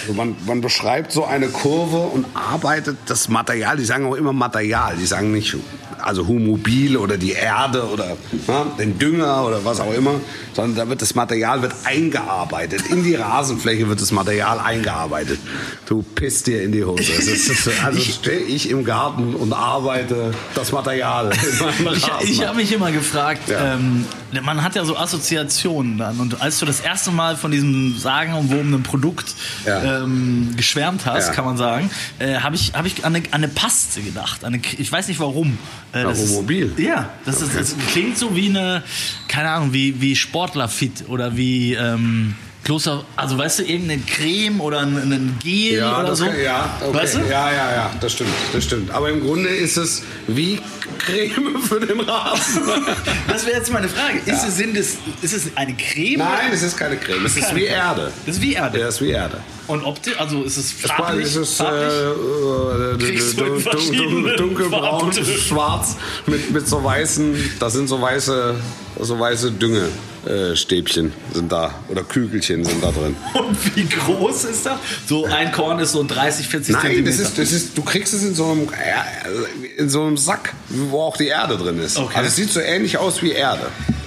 Also man, man beschreibt so eine Kurve und arbeitet das Material. Die sagen auch immer Material. Die sagen nicht also Humobil oder die Erde oder ne, den Dünger oder was auch immer, sondern da wird das Material wird eingearbeitet. In die Rasenfläche wird das Material eingearbeitet. Du pisst dir in die Hose. Ist, also stehe ich im Garten und arbeite das Material [laughs] Ich, ich habe mich immer gefragt, Ja. ähm, man hat ja so Assoziationen dann. Und als du das erste Mal von diesem sagenumwobenen Produkt Ja. ähm, geschwärmt hast, Ja. kann man sagen, äh, habe ich, hab ich an, eine, an eine Paste gedacht. Eine, ich weiß nicht warum. Äh, das ist-. Ja, das, ist, das klingt so wie eine, keine Ahnung, wie, wie Sportlerfit oder wie ähm, Kloster, also weißt du, irgendeine Creme oder ein, Gel Ja, oder so. kann, ja, okay. Weißt du? ja, ja, ja, das stimmt, das stimmt. Aber im Grunde ist es wie Creme für den Rasen. [laughs] Das wäre jetzt meine Frage. Ist, es, sind es, ist es eine Creme? Nein, es ist keine Creme, es ist Keine wie Creme. Erde. Das ist wie Erde. Ja, es ist wie Erde. Und optisch, also ist es farblich? ist es, äh, farblich? äh, du dun- verschiedenen dunkelbraun, schwarz mit, mit so weißen, das sind so weiße, so weiße Düngestäbchen sind da oder Kügelchen sind da drin. [laughs] Und wie groß ist das? So ein Korn ist so 30, 40 Nein, Zentimeter. das ist, das ist, du kriegst es in so einem, äh, in so einem Sack, wo auch die Erde drin ist. Okay. Also es sieht so ähnlich aus wie Erde.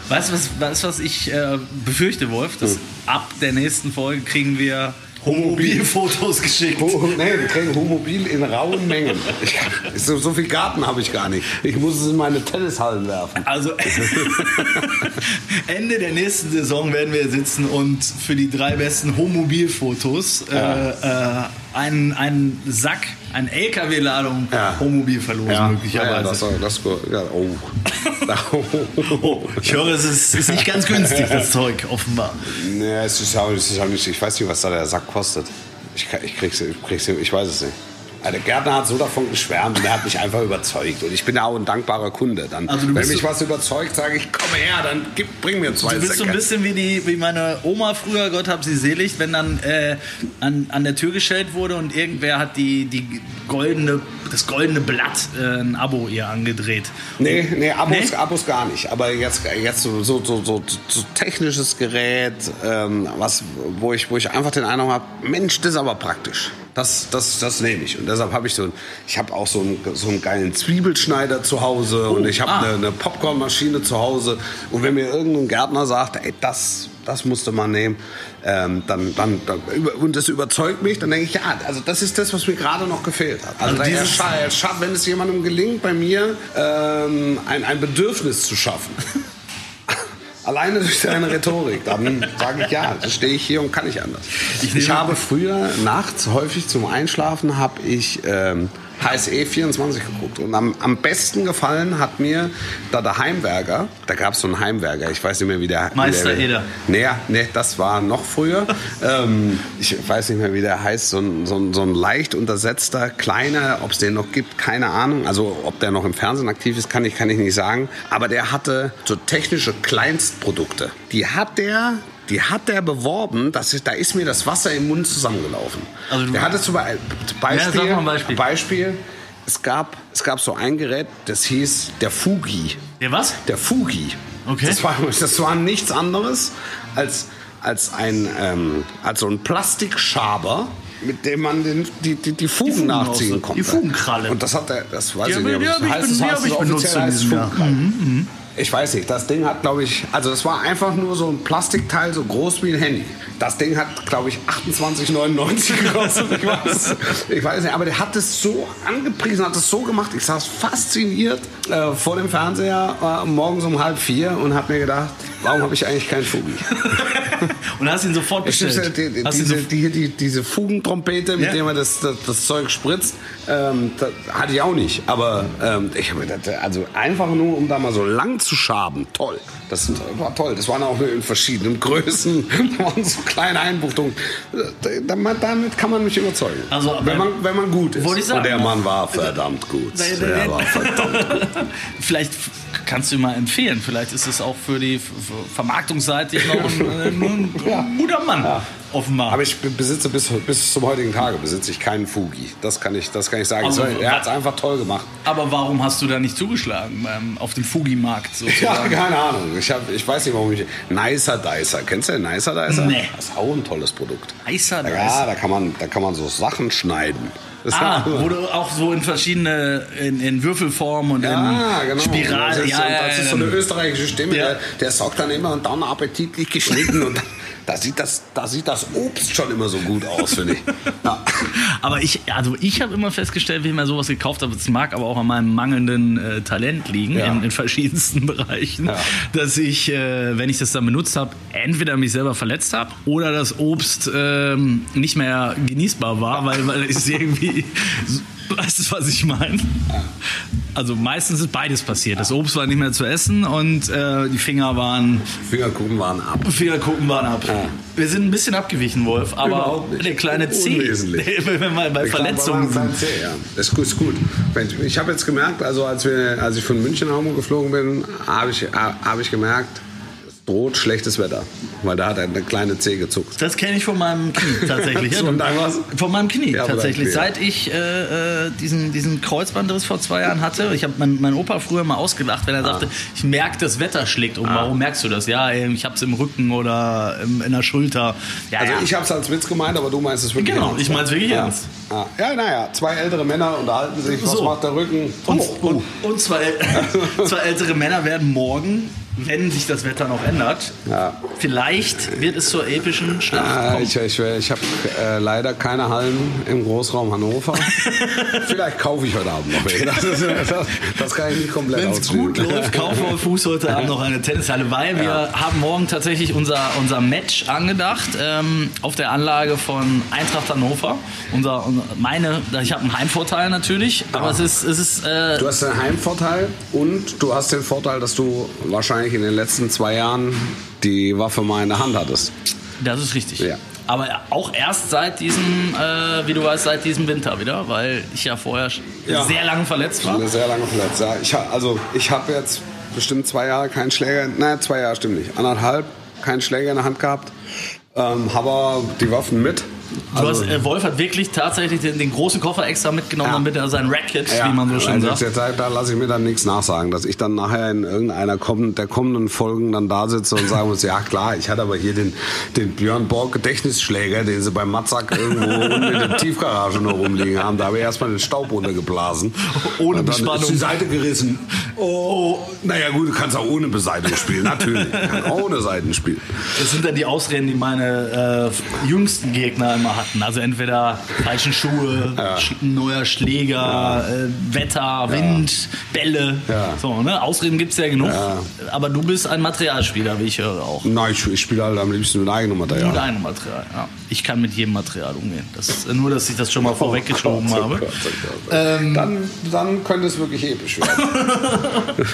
Weißt du, was, du, was ich äh, befürchte, Wolf? Dass Hm. ab der nächsten Folge kriegen wir Homobilfotos geschickt. Oh, nee, wir kriegen Homobil in rauen Mengen. Ich, [laughs] so, so viel Garten habe ich gar nicht. Ich muss es in meine Tennishallen werfen. Also Ende der nächsten Saison werden wir sitzen und für die drei besten Homobilfotos äh, äh, einen, einen Sack, eine LKW-Ladung Ja. Homobil verlosen Ja, möglicherweise. das, das, ja, oh. [laughs] Oh, ich höre, es ist, ist nicht ganz günstig, das Zeug, offenbar. nee, es ist, auch, es ist auch nicht, ich weiß nicht, was da der Sack kostet. Ich, ich, krieg's, ich, krieg's, ich weiß es nicht. Der Gärtner hat so davon geschwärmt und der hat mich einfach überzeugt. Und ich bin ja auch ein dankbarer Kunde. Dann, Also wenn mich so- was überzeugt, sage ich, komm her, dann gib, bring mir zwei Du bist so ein Säcke. bisschen wie, die, wie meine Oma früher, Gott hab sie selig, wenn dann äh, an, an der Tür gestellt wurde und irgendwer hat die, die goldene, das goldene Blatt äh, ein Abo ihr angedreht. Nee, nee, Abos, Nee? Abos gar nicht. Aber jetzt, jetzt so, so, so, so, so technisches Gerät, ähm, was, wo, ich, wo ich einfach den Eindruck habe, Mensch, das ist aber praktisch. Das, das, das nehme ich. Und deshalb habe ich so, ein- ich habe auch so einen, so einen geilen Zwiebelschneider zu Hause und ich habe ah. eine, eine Popcornmaschine zu Hause. Und wenn mir irgendein Gärtner sagt, ey, das, das musste man nehmen, ähm, dann, dann, dann und das überzeugt mich, dann denke ich, ja, also das ist das, was mir gerade noch gefehlt hat. Also, Also dieses- scha- schafft, wenn es jemandem gelingt, bei mir ähm, ein, ein Bedürfnis zu schaffen. [laughs] Alleine durch seine Rhetorik, dann sage ich ja, da stehe ich hier und kann nicht anders. Ich, habe früher nachts häufig zum Einschlafen habe ich ähm, HSE 24 geguckt und am, am besten gefallen hat mir da der Heimwerker, da gab es so einen Heimwerker, ich weiß nicht mehr wie der Meister der, Eder. Nee, nee, das war noch früher. [laughs] ähm, ich weiß nicht mehr, wie der heißt. So ein, so ein, so ein leicht untersetzter, kleiner, ob es den noch gibt, keine Ahnung. Also ob der noch im Fernsehen aktiv ist, kann ich, kann ich nicht sagen. Aber der hatte so technische Kleinstprodukte. Die hat der... Die hat der beworben, dass ich, da ist mir das Wasser im Mund zusammengelaufen. Also der hatte zum Be- Beispiel, ein Beispiel. Beispiel es, gab, es gab so ein Gerät, das hieß der Fugi. Der was? Der Fugi. Okay. Das war, das war nichts anderes als, als, ein, ähm, als so ein Plastikschaber, mit dem man den, die, die, die Fugen, Fugen nachziehen konnte. die Fugenkralle. Und das hat er, das weiß Die ich nicht. ich- die das ich heißt, das die heißt ich offiziell benutzt in heißt diesem Jahr. Ich weiß nicht, das Ding hat, glaube ich, also das war einfach nur so ein Plastikteil, so groß wie ein Handy. Das Ding hat, glaube ich, 28,99 gekostet. Ich weiß, ich weiß nicht, aber der hat es so angepriesen, hat es so gemacht. Ich saß fasziniert äh, vor dem Fernseher äh, morgens um halb vier und habe mir gedacht, warum habe ich eigentlich keinen Fugi? [laughs] Und hast ihn sofort bestellt. die, die, diese, so, die, die, diese Fugentrompete, mit Ja. der man das, das, das Zeug spritzt, ähm, das hatte ich auch nicht. Aber ähm, ich hab mir gedacht, also einfach nur, um da mal so lang zu schaben, toll. Das war toll. Das waren auch in verschiedenen [laughs] Größen, da waren so kleine Einbuchtungen. Damit, kann man mich überzeugen. Also, wenn, man, wenn man gut ist. Wollte ich sagen. Und der Mann war verdammt gut. Der war [laughs] verdammt gut. vielleicht kannst du mal empfehlen. Vielleicht ist es auch für die vermarktungsseitig noch ein, äh, ein [laughs] guter Mann offenbar. Aber ich be- besitze bis, bis zum heutigen Tage besitze ich keinen Fugi. Das kann ich, das kann ich sagen. Also, er hat es einfach toll gemacht. Aber warum hast du da nicht zugeschlagen beim, auf dem Fugi-Markt [laughs] Ja, keine Ahnung. Ich, hab, ich weiß nicht, warum ich. Nicer Dicer. Kennst du den Nicer Dicer? Nee. Das ist auch ein tolles Produkt. Nicer Ja, Dicer. da kann man, da kann man so Sachen schneiden. Das Ah, wo du auch so in verschiedene, in, in Würfelform und ja, in genau. Spirale. Das ist, ja, das ist so eine österreichische Stimme. Ja. Der, der sagt dann immer und dann appetitlich geschnitten. und da sieht, das, da sieht das Obst schon immer so gut aus, finde ich. Ja. [laughs] Aber ich, also ich habe immer festgestellt, wie ich mir sowas gekauft habe, es mag aber auch an meinem mangelnden äh, Talent liegen Ja. in, in verschiedensten [laughs] Bereichen, Ja. dass ich, äh, wenn ich das dann benutzt habe, entweder mich selber verletzt habe oder das Obst ähm, nicht mehr genießbar war, weil, weil es [laughs] irgendwie, [laughs] weißt du, was ich meine? Also meistens ist beides passiert. Das Obst war nicht mehr zu essen und äh, die Finger waren Fingerkuppen waren ab. Fingerkuppen waren ab. Wir sind ein bisschen abgewichen, Wolf, aber der kleine C, Unwesentlich. [laughs] wenn wir mal bei Ich glaub, Verletzungen C, ja. Das ist gut. Ist gut. Ich, habe jetzt gemerkt, also als, wir, als ich von München nach Hamburg geflogen bin, habe ich, hab ich gemerkt, droht schlechtes Wetter. Weil da hat eine kleine C gezuckt. Das kenne ich von meinem Knie tatsächlich. Von deinem was? Von meinem Knie Ja, tatsächlich. Seit ich äh, äh, diesen, diesen Kreuzbandriss vor zwei Jahren hatte, ich habe mein, mein Opa früher mal ausgelacht, wenn er sagte, ich merke, das Wetter schlägt um. Warum merkst du das? Ja, ich habe es im Rücken oder im, in der Schulter. Ja, Also ja. ich habe es als Witz gemeint, aber du meinst es wirklich Genau, ernst. ich mein's wirklich ja. ernst. Ja, ja naja, zwei ältere Männer unterhalten sich, was So. macht der Rücken? Und, Oh, und, und zwei, [laughs] zwei ältere Männer werden morgen, wenn sich das Wetter noch ändert, Ja. vielleicht wird es zur epischen Schlacht Ah, kommen. ich ich, ich habe äh, leider keine Hallen im Großraum Hannover. [laughs] Vielleicht kaufe ich heute Abend noch welche. Das, ist- das, das kann ich nicht komplett Wenn es gut läuft, kaufen wir Fuß heute Abend noch eine Tennishalle, weil wir haben morgen tatsächlich unser, unser Match angedacht ähm, auf der Anlage von Eintracht Hannover. Unser, meine, ich habe einen Heimvorteil natürlich, aber es ist, es ist äh, Du hast den Heimvorteil und du hast den Vorteil, dass du wahrscheinlich in den letzten zwei Jahren die Waffe mal in der Hand hattest. das ist richtig. Ja. Aber auch erst seit diesem, äh, wie du weißt, seit diesem Winter wieder, weil ich ja vorher Ja. sehr lange verletzt war. Sehr lange verletzt, ja. Ich, also ich habe jetzt bestimmt zwei Jahre keinen Schläger, nein, zwei Jahre stimmt nicht, anderthalb keinen Schläger in der Hand gehabt, ähm, habe aber die Waffen mit. Du Also- hast, äh, Wolf hat wirklich tatsächlich den, den großen Koffer extra mitgenommen, Ja. damit er sein Racket, wie man so schön also sagt. Da, da lasse ich mir dann nichts nachsagen, dass ich dann nachher in irgendeiner kommen, der kommenden Folgen dann da sitze und sagen muss, [laughs] ja klar, ich hatte aber hier den, den Björn Borg Gedächtnisschläger, den sie beim Matzak irgendwo [laughs] unten in der Tiefgarage noch rumliegen haben. Da habe ich erstmal den Staub runtergeblasen. [laughs] Ohne und dann Bespannung. ist die Seite gerissen. Oh, naja gut, du kannst auch ohne Beseitigung spielen, natürlich. Ich kann ohne Seiten spielen. Das sind dann die Ausreden, die meine äh, jüngsten Gegner immer hatten. Also entweder falschen Schuhe, sch neuer Schläger, äh, Wetter, Wind, Bälle. Ja. So, ne? Ausreden gibt es ja genug. Aber du bist ein Materialspieler, wie ich höre auch. Nein, ich, ich spiele halt am liebsten mit eigenem Material. Mit einem Material, ja. Ich kann mit jedem Material umgehen. Das ist, nur, dass ich das schon mal vorweggeschoben Oh habe. Gott, oh Gott, oh Gott. dann, dann könnte es wirklich episch werden. [laughs] [laughs]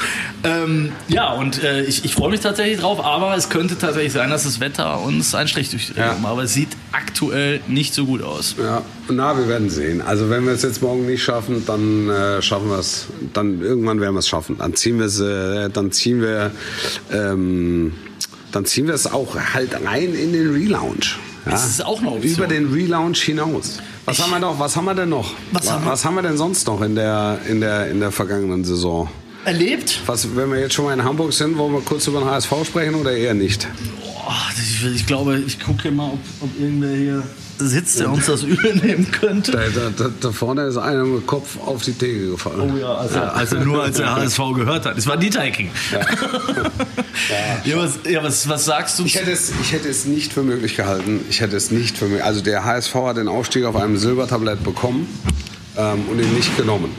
Ähm, ja, und äh, ich, ich freue mich tatsächlich drauf, aber es könnte tatsächlich sein, dass das Wetter uns einen Strich durch die Ja. Rechnung macht. Aber es sieht aktuell nicht so gut aus. Ja, na, wir werden sehen. Also wenn wir es jetzt morgen nicht schaffen, dann äh, schaffen wir es. Dann irgendwann werden wir es schaffen. Dann ziehen wir es, äh, dann ziehen wir, ähm, dann ziehen wir es auch halt rein in den Relaunch. Ja? Das ist auch eine Option. Über den Relaunch hinaus. Was haben wir noch? Was haben wir denn noch? Was haben wir? was haben wir denn sonst noch in der in der in der vergangenen Saison? Erlebt? Was, wenn wir jetzt schon mal in Hamburg sind, wollen wir kurz über den HSV sprechen oder eher nicht? Boah, ich, ich glaube, ich gucke mal, ob, ob irgendwer hier sitzt, der uns das übel nehmen könnte. Da, da, da, vorne ist einer mit dem Kopf auf die Theke gefallen. Oh ja, also, also nur als der HSV gehört hat. Es war Dieter Hecking. [laughs] Ja, was, ja was, was sagst du? Ich hätte, es, ich hätte es nicht für möglich gehalten. Ich hätte es nicht für möglich. Also der HSV hat den Aufstieg auf einem Silbertablett bekommen ähm, und ihn nicht genommen.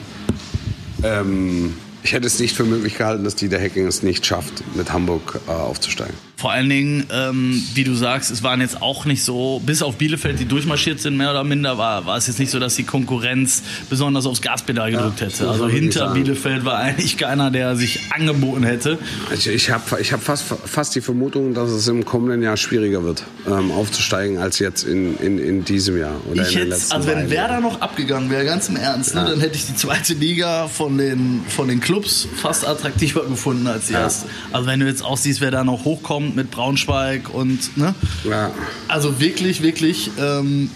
Ähm, ich hätte es nicht für möglich gehalten, dass Dieter Hecking es nicht schafft, mit Hamburg äh, aufzusteigen. Vor allen Dingen, ähm, wie du sagst, es waren jetzt auch nicht so, bis auf Bielefeld, die durchmarschiert sind, mehr oder minder, war, war es jetzt nicht so, dass die Konkurrenz besonders aufs Gaspedal gedrückt hätte. muss Also hinter. Bielefeld war eigentlich keiner, der sich angeboten hätte. Ich, ich habe ich hab fast, fast die Vermutung, dass es im kommenden Jahr schwieriger wird, ähm, aufzusteigen, als jetzt in, in, in diesem Jahr. Oder Ich in den hätte, letzten also wenn Werder noch abgegangen wäre, ganz im Ernst, ne, dann hätte ich die zweite Liga von den, von den Clubs fast attraktiver gefunden als die erste. Also wenn du jetzt auch siehst, wer da noch hochkommt mit Braunschweig und, ne? Ja. Also wirklich, wirklich, ähm,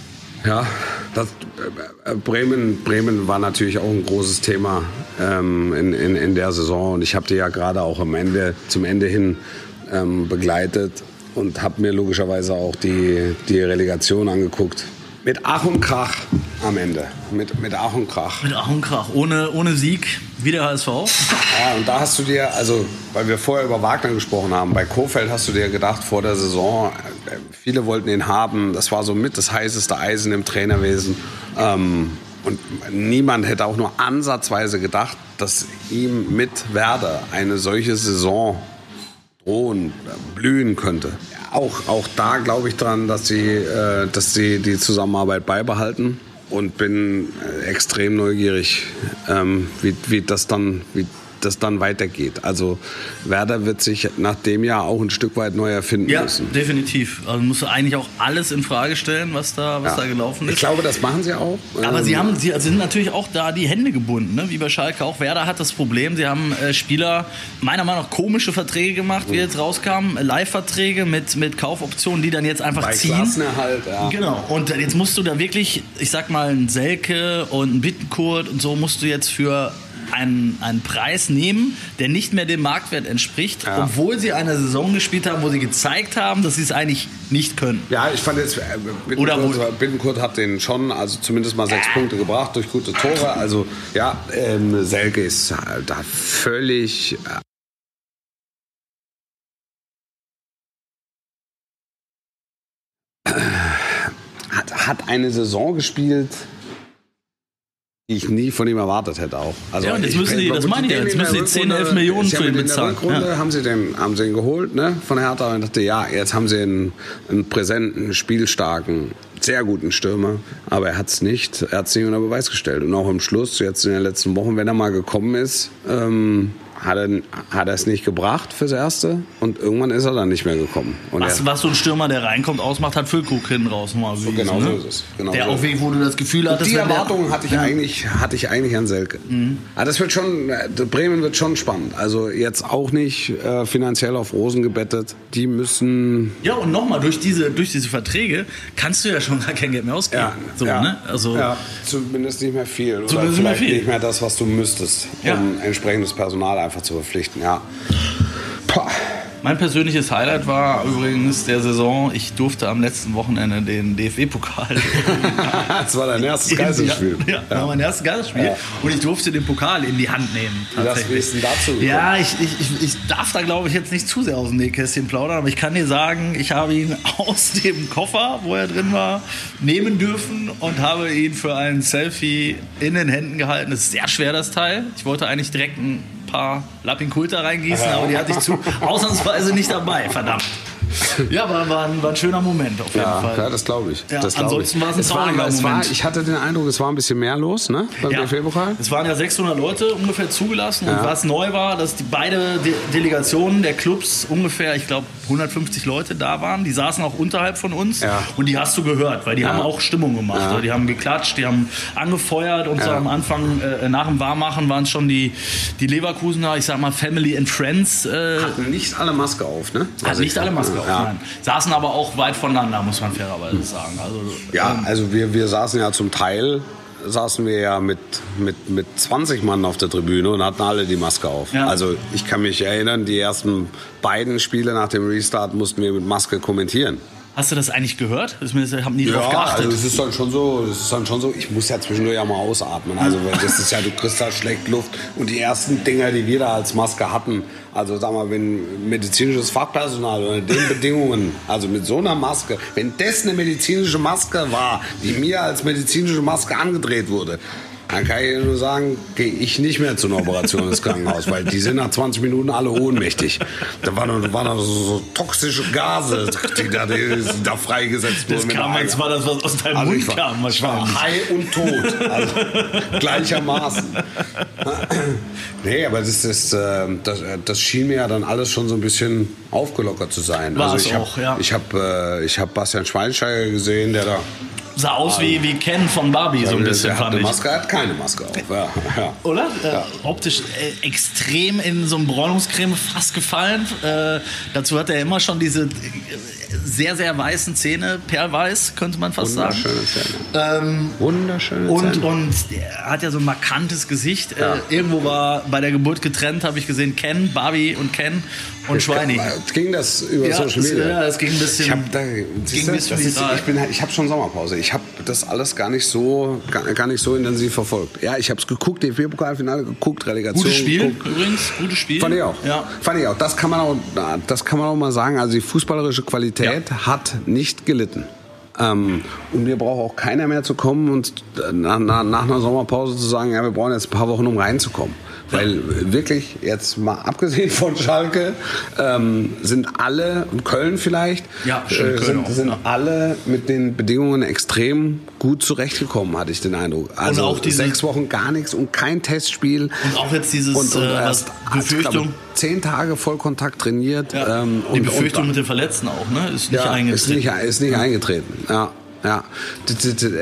Ja, das, äh, Bremen, Bremen war natürlich auch ein großes Thema ähm, in, in, in der Saison und ich habe die ja gerade auch am Ende, zum Ende hin ähm, begleitet und habe mir logischerweise auch die, die Relegation angeguckt. Mit Ach und Krach am Ende. Mit, mit Ach und Krach. mit Ach und Krach, ohne, ohne Sieg, wie der HSV. Ja, und da hast du dir, also, weil wir vorher über Wagner gesprochen haben, bei Kofeld hast du dir gedacht, vor der Saison, äh, viele wollten ihn haben, das war so mit das heißeste Eisen im Trainerwesen. Ähm, und niemand hätte auch nur ansatzweise gedacht, dass ihm mit Werder eine solche Saison drohen, äh, blühen könnte. Auch, auch da glaube ich dran, dass sie, äh, dass sie die Zusammenarbeit beibehalten und bin äh, extrem neugierig, ähm, wie, wie, das dann, wie das dann weitergeht. Also Werder wird sich nach dem Jahr auch ein Stück weit neu erfinden Ja, müssen. definitiv. Also musst du eigentlich auch alles in Frage stellen, was da, was Ja. da gelaufen ist. Ich glaube, das machen sie auch. Aber Ähm, sie haben, sie sind natürlich auch da die Hände gebunden, ne? wie bei Schalke auch. Werder hat das Problem, sie haben äh, Spieler meiner Meinung nach komische Verträge gemacht, wie jetzt rauskamen, Live-Verträge mit, mit Kaufoptionen, die dann jetzt einfach bei ziehen. Klassenerhalt, ja. Genau. Und jetzt musst du da wirklich, ich sag mal, einen Selke und einen Bittenkurt und so musst du jetzt für einen, einen Preis nehmen, der nicht mehr dem Marktwert entspricht, Ja. obwohl sie eine Saison gespielt haben, wo sie gezeigt haben, dass sie es eigentlich nicht können. Ja, ich fand jetzt, äh, Bittenkurt, Bittenkurt hat den schon, also zumindest mal sechs Punkte gebracht durch gute Tore. Also ja, ähm, Selke ist halt da völlig äh, hat, hat eine Saison gespielt, ich nie von ihm erwartet hätte auch. Also Ja, und jetzt müssen die- das meine ich ja, jetzt in der müssen die 10, 11 Rückrunde- Millionen sie für ihn in bezahlen. Der Rückrunde Ja. haben sie den, haben sie ihn geholt, ne, von Hertha und dachte, ja, jetzt haben sie einen, einen präsenten, spielstarken, sehr guten Stürmer, aber er hat es nicht, er hat es nicht unter Beweis gestellt und auch im Schluss, jetzt in den letzten Wochen, wenn er mal gekommen ist, ähm, hat er, hat er es nicht gebracht fürs Erste und irgendwann ist er dann nicht mehr gekommen. Und Was, was so ein Stürmer, der reinkommt, ausmacht, hat Füllkrug hinten raus mal so genau so ist es. Genau der so auch wo du das Gefühl hattest, die Erwartungen hatte ich eigentlich, hatte ich eigentlich an Selke. Mhm. Aber das wird schon, äh, Bremen wird schon spannend. Also jetzt auch nicht äh, finanziell auf Rosen gebettet. Die müssen Ja, und nochmal, durch diese, durch diese Verträge kannst du ja schon gar kein Geld mehr ausgeben. so, ja, ne? Also, ja, zumindest nicht mehr viel. Oder Zumindest nicht mehr vielleicht viel. nicht mehr das, was du müsstest, Ja. um entsprechendes Personal einfach zu verpflichten. Ja. Pah. Mein persönliches Highlight war übrigens der Saison, ich durfte am letzten Wochenende den DFB-Pokal. [laughs] das war dein erstes Geisterspiel. Ja, ja, war mein erstes Geisterspiel. Ja. Und ich durfte den Pokal in die Hand nehmen. Tatsächlich. denn dazu? Ja, ich, ich, ich, ich darf da, glaube ich, jetzt nicht zu sehr aus dem Nähkästchen plaudern, aber ich kann dir sagen, ich habe ihn [laughs] aus dem Koffer, wo er drin war, nehmen dürfen und habe ihn für ein Selfie in den Händen gehalten. Das ist sehr schwer, das Teil. Ich wollte eigentlich direkt ein paar Lapinkulta reingießen, aber die hatte ich zu [laughs] ausnahmsweise nicht dabei, verdammt. Ja, war, war, ein, war ein schöner Moment auf jeden Ja, Fall. ja, das glaube ich. Ja, das glaub ansonsten ich. war es ein es war, es war, Moment. Ich hatte den Eindruck, es war ein bisschen mehr los ne, beim Ja. DFB-Pokal. Es waren ja 600 Leute ungefähr zugelassen. Und Ja. was neu war, dass die beide De Delegationen der Clubs ungefähr, ich glaube, 150 Leute da waren. Die saßen auch unterhalb von uns. Ja. Und die hast du gehört, weil die Ja. haben auch Stimmung gemacht. Ja. Die haben geklatscht, die haben angefeuert. Und so Ja. am Anfang, äh, nach dem Warmmachen, waren es schon die, die Leverkusener, ich sag mal, Family and Friends. Äh, Hatten nicht alle Maske auf, ne? also Also nicht ich- alle Maske auf, ja. nein. Saßen aber auch weit voneinander, muss man fairerweise sagen. Also, Ja, also wir, wir saßen ja zum Teil, saßen wir ja mit, mit, mit 20 Mann auf der Tribüne und hatten alle die Maske auf. Ja. Also ich kann mich erinnern, die ersten beiden Spiele nach dem Restart mussten wir mit Maske kommentieren. Hast du das eigentlich gehört? Ich habe nie drauf geachtet. also es ist dann schon so, es ist dann schon so, ich muss ja zwischendurch ja mal ausatmen. Also das ist ja, du kriegst da schlecht Luft. Und die ersten Dinger, die wir da als Maske hatten, also sag mal, wenn medizinisches Fachpersonal unter den Bedingungen, also mit so einer Maske, wenn das eine medizinische Maske war, die mir als medizinische Maske angedreht wurde, dann kann ich nur sagen, gehe ich nicht mehr zu einer Operation ins Krankenhaus, weil die sind nach 20 Minuten alle ohnmächtig. Da waren noch, waren so, toxische Gase, die da, die da freigesetzt wurden. Das kam, als war das, was aus deinem also Mund war, kam. ich war high und tot. Also gleichermaßen. nee, aber das, ist, äh, das, das schien mir ja dann alles schon so ein bisschen aufgelockert zu sein. War also ich hab, auch, ja. Ich habe äh, ich hab Bastian Schweinsteiger gesehen, der da. Sah aus wie, wie Ken von Barbie, so ein bisschen, fand eine ich. Maske, hat keine Maske auf. Ja, ja. Oder? Äh, optisch äh, extrem in so einem Bräunungscreme fast gefallen. Äh, dazu hat er immer schon diese äh, sehr, sehr weißen Zähne, perlweiß, könnte man fast sagen. Wunderschöne Zähne. Ähm, Wunderschöne und, Zähne. und er hat ja so ein markantes Gesicht. Ja. Äh, irgendwo war bei der Geburt getrennt, habe ich gesehen, Ken, Barbie und Ken und Schweini. Ging das über Ja, Social Media? ja, es ging ein bisschen- Ich habe da, das ich halt- ich habe schon Sommerpause. Ich habe das alles gar nicht so, gar, gar nicht so intensiv verfolgt. Ja, ich habe es geguckt, DFB-Pokalfinale geguckt, Relegation. Gutes Spiel geguckt. übrigens, gutes Spiel. Fand ich auch. Ja. Fand ich auch. Das kann man auch, das kann man auch mal sagen. Also die fußballerische Qualität hat nicht gelitten. Ähm, und mir braucht auch keiner mehr zu kommen und nach, nach, nach einer Sommerpause zu sagen, ja, wir brauchen jetzt ein paar Wochen, um reinzukommen. Weil wirklich, jetzt mal abgesehen von Schalke, ähm, sind alle, und Köln vielleicht, Ja, äh, sind, auch, sind ja. alle mit den Bedingungen extrem gut zurechtgekommen, hatte ich den Eindruck. Also auch diese- sechs Wochen gar nichts und kein Testspiel. Und auch jetzt dieses, Und, und äh, erst was, Befürchtung. zehn Tage Vollkontakt trainiert. Ja. Ähm, die und, Befürchtung und, mit den Verletzten auch, ne? Ist nicht eingetreten. Ist nicht, ist nicht eingetreten. Ja, ja.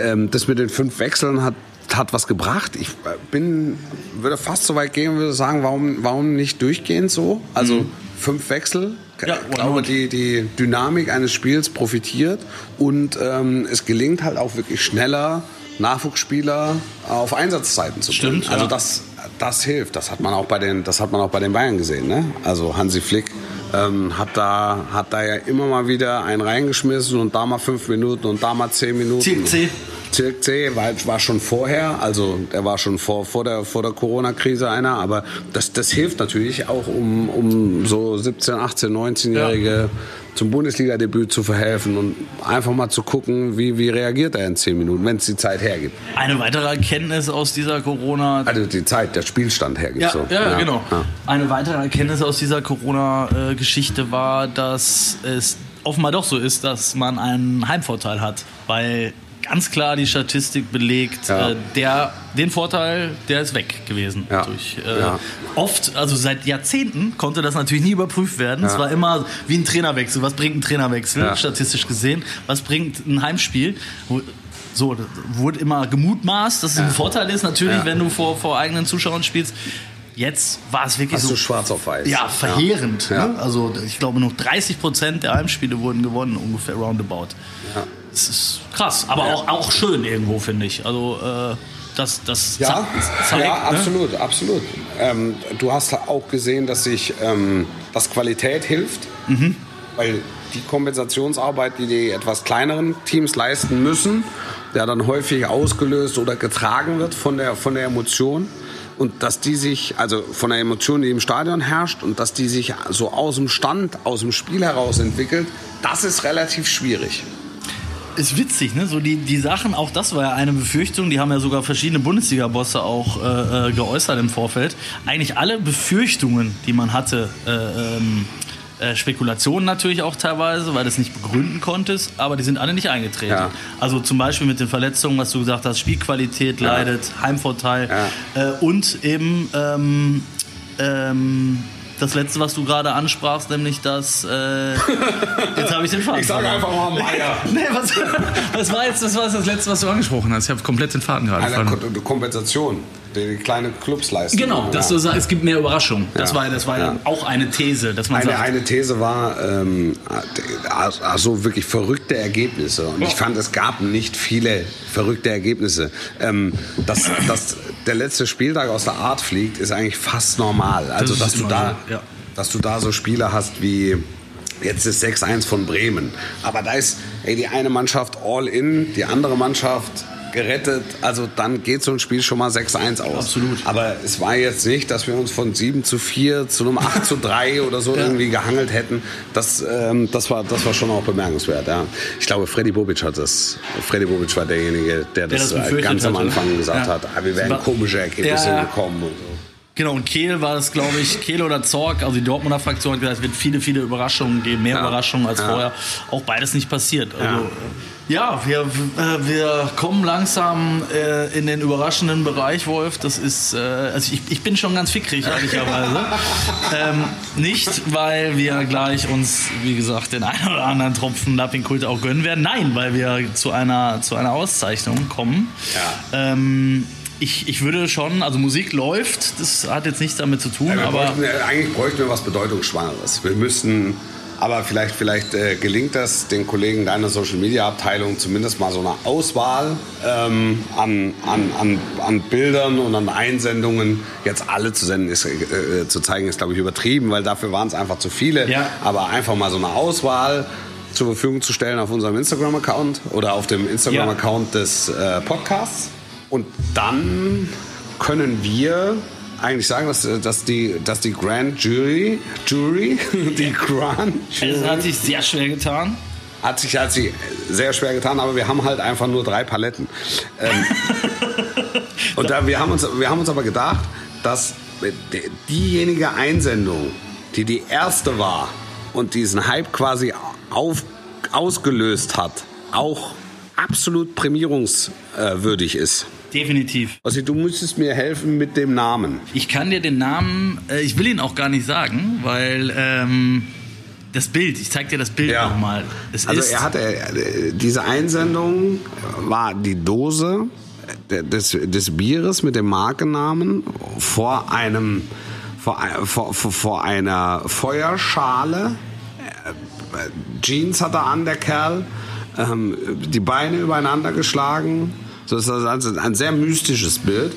Ähm, das mit den fünf Wechseln hat hat was gebracht. Ich bin, würde fast so weit gehen, würde sagen, warum, warum nicht durchgehend so? Also fünf Wechsel. Mhm. Ja, ich glaube, die, die Dynamik eines Spiels profitiert und ähm, es gelingt halt auch wirklich schneller, Nachwuchsspieler auf Einsatzzeiten zu bringen. Stimmt, Also ja. das, das hilft. Das hat man auch bei den, das hat man auch bei den Bayern gesehen. Ne? Also Hansi Flick ähm, hat da, hat da ja immer mal wieder einen reingeschmissen und da mal fünf Minuten und da mal zehn Minuten. Zirk C. Zirk C war, war schon vorher, also der war schon vor, vor der, vor der Corona-Krise einer, aber das, das hilft natürlich auch, um, um so 17, 18, 19-Jährige zum Bundesliga-Debüt zu verhelfen und einfach mal zu gucken, wie, wie reagiert er in zehn Minuten, wenn es die Zeit hergibt. Eine weitere Erkenntnis aus dieser Corona... Also die Zeit, der Spielstand hergibt. Ja, so. ja, genau. Ja. Eine weitere Erkenntnis aus dieser Corona-Geschichte war, dass es offenbar doch so ist, dass man einen Heimvorteil hat. Weil ganz klar die Statistik belegt, Ja. äh, der, den Vorteil, der ist weg gewesen. Ja. Durch, äh, Ja. Oft, also seit Jahrzehnten, konnte das natürlich nie überprüft werden. Es war immer wie ein Trainerwechsel. Was bringt ein Trainerwechsel, statistisch gesehen? Was bringt ein Heimspiel? So, wurde immer gemutmaßt, dass es ein Vorteil ist, natürlich, wenn du vor, vor eigenen Zuschauern spielst. Jetzt war es wirklich Hast so du schwarz auf weiß. ja, verheerend. Ne? Also ich glaube, nur 30 Prozent der Heimspiele wurden gewonnen, ungefähr roundabout. Ja. Das ist krass, aber auch, auch schön irgendwo, finde ich. Also äh, das, das Ja, ze- zeigt, ja ne? absolut, absolut. Ähm, du hast auch gesehen, dass sich ähm, dass Qualität hilft, Mhm. weil die Kompensationsarbeit, die die etwas kleineren Teams leisten müssen, der dann häufig ausgelöst oder getragen wird von der von der Emotion und dass die sich also von der Emotion, die im Stadion herrscht und dass die sich so aus dem Stand, aus dem Spiel heraus entwickelt, das ist relativ schwierig. Ist witzig, ne? So die, die Sachen, auch das war ja eine Befürchtung, die haben ja sogar verschiedene Bundesliga-Bosse auch äh, äh, geäußert im Vorfeld. Eigentlich alle Befürchtungen, die man hatte, äh, ähm, äh, Spekulationen natürlich auch teilweise, weil du es nicht begründen konntest, aber die sind alle nicht eingetreten. Ja. Also zum Beispiel mit den Verletzungen, was du gesagt hast, Spielqualität leidet, Heimvorteil äh, und eben ähm, ähm, das letzte, was du gerade ansprachst, nämlich das. Äh, [laughs] jetzt habe ich den Faden. Ich sage einfach mal Meier. [laughs] Nee, was, was war jetzt das, war jetzt das letzte, was du angesprochen hast? Ich habe komplett den Faden gerade verloren. Ko- Kompensation, die kleine Clubs leisten. Genau, dass ja. du sagst, es gibt mehr Überraschungen. Das Ja. war, das war Ja. auch eine These, dass man Eine, sagt, eine These war, ähm, also wirklich verrückte Ergebnisse. Und ich fand, es gab nicht viele verrückte Ergebnisse. Ähm, dass, dass der letzte Spieltag aus der Art fliegt, ist eigentlich fast normal. Also, ist dass du immer da, dass du da so Spiele hast wie jetzt ist 6-1 von Bremen. Aber da ist ey, die eine Mannschaft all in, die andere Mannschaft gerettet. Also dann geht so ein Spiel schon mal 6-1 aus. Absolut. Aber es war jetzt nicht, dass wir uns von 7 zu 4 zu einem 8 zu 3 [laughs] oder so irgendwie gehangelt hätten. Das, ähm, das, war, das war schon auch bemerkenswert. Ja. Ich glaube, Freddy Bobic hat das. Freddy Bobic war derjenige, der das, das äh, ganz am. Anfang gesagt Ja. hat, ah, wir War- komische Ergebnisse Ja. bekommen. Und so. Genau, und Kehl war das, glaube ich, Kehl oder Zorg, also die Dortmunder Fraktion hat gesagt, es wird viele, viele Überraschungen geben, mehr Ja. Überraschungen als Ja. vorher. Auch beides nicht passiert. Also, ja, wir, äh, wir kommen langsam äh, in den überraschenden Bereich, Wolf. Das ist, äh, also ich, ich bin schon ganz fickrig, ehrlicherweise. ähm, nicht, weil wir gleich uns, wie gesagt, den einen oder anderen Tropfen Lapping-Kult auch gönnen werden. Nein, weil wir zu einer, zu einer Auszeichnung kommen. Ja. Ähm, ich, ich würde schon, also Musik läuft, das hat jetzt nichts damit zu tun, Ja, aber bräuchten, äh, eigentlich bräuchten wir was Bedeutungsschwangeres. Wir müssten, aber vielleicht, vielleicht äh, gelingt das den Kollegen deiner Social Media Abteilung zumindest mal so eine Auswahl ähm, an, an, an, an Bildern und an Einsendungen. Jetzt alle zu senden, ist, äh, zu zeigen, ist glaube ich übertrieben, weil dafür waren es einfach zu viele. Ja. Aber einfach mal so eine Auswahl zur Verfügung zu stellen auf unserem Instagram-Account oder auf dem Instagram-Account des äh, Podcasts. Und dann können wir eigentlich sagen, dass, dass, die, dass die Grand Jury, Jury, [laughs] die Grand es Jury hat sich sehr schwer getan. hat sich, hat sich sehr schwer getan, aber wir haben halt einfach nur drei Paletten. Ähm, [laughs] und da, wir, haben uns, wir haben uns aber gedacht, dass die- diejenige Einsendung, die die erste war und diesen Hype quasi auf, ausgelöst hat, auch absolut prämierungswürdig ist. Definitiv. Also du müsstest mir helfen mit dem Namen. Ich kann dir den Namen, äh, ich will ihn auch gar nicht sagen, weil ähm, das Bild, ich zeig dir das Bild Ja. nochmal. Also ist, er hatte äh, diese Einsendung war die Dose äh, des, des Bieres mit dem Markennamen vor einem vor, ein- vor, vor, vor einer Feuerschale. Äh, Jeans hat er an, der Kerl. Ähm, die Beine übereinander geschlagen. So ist das also ein sehr mystisches Bild.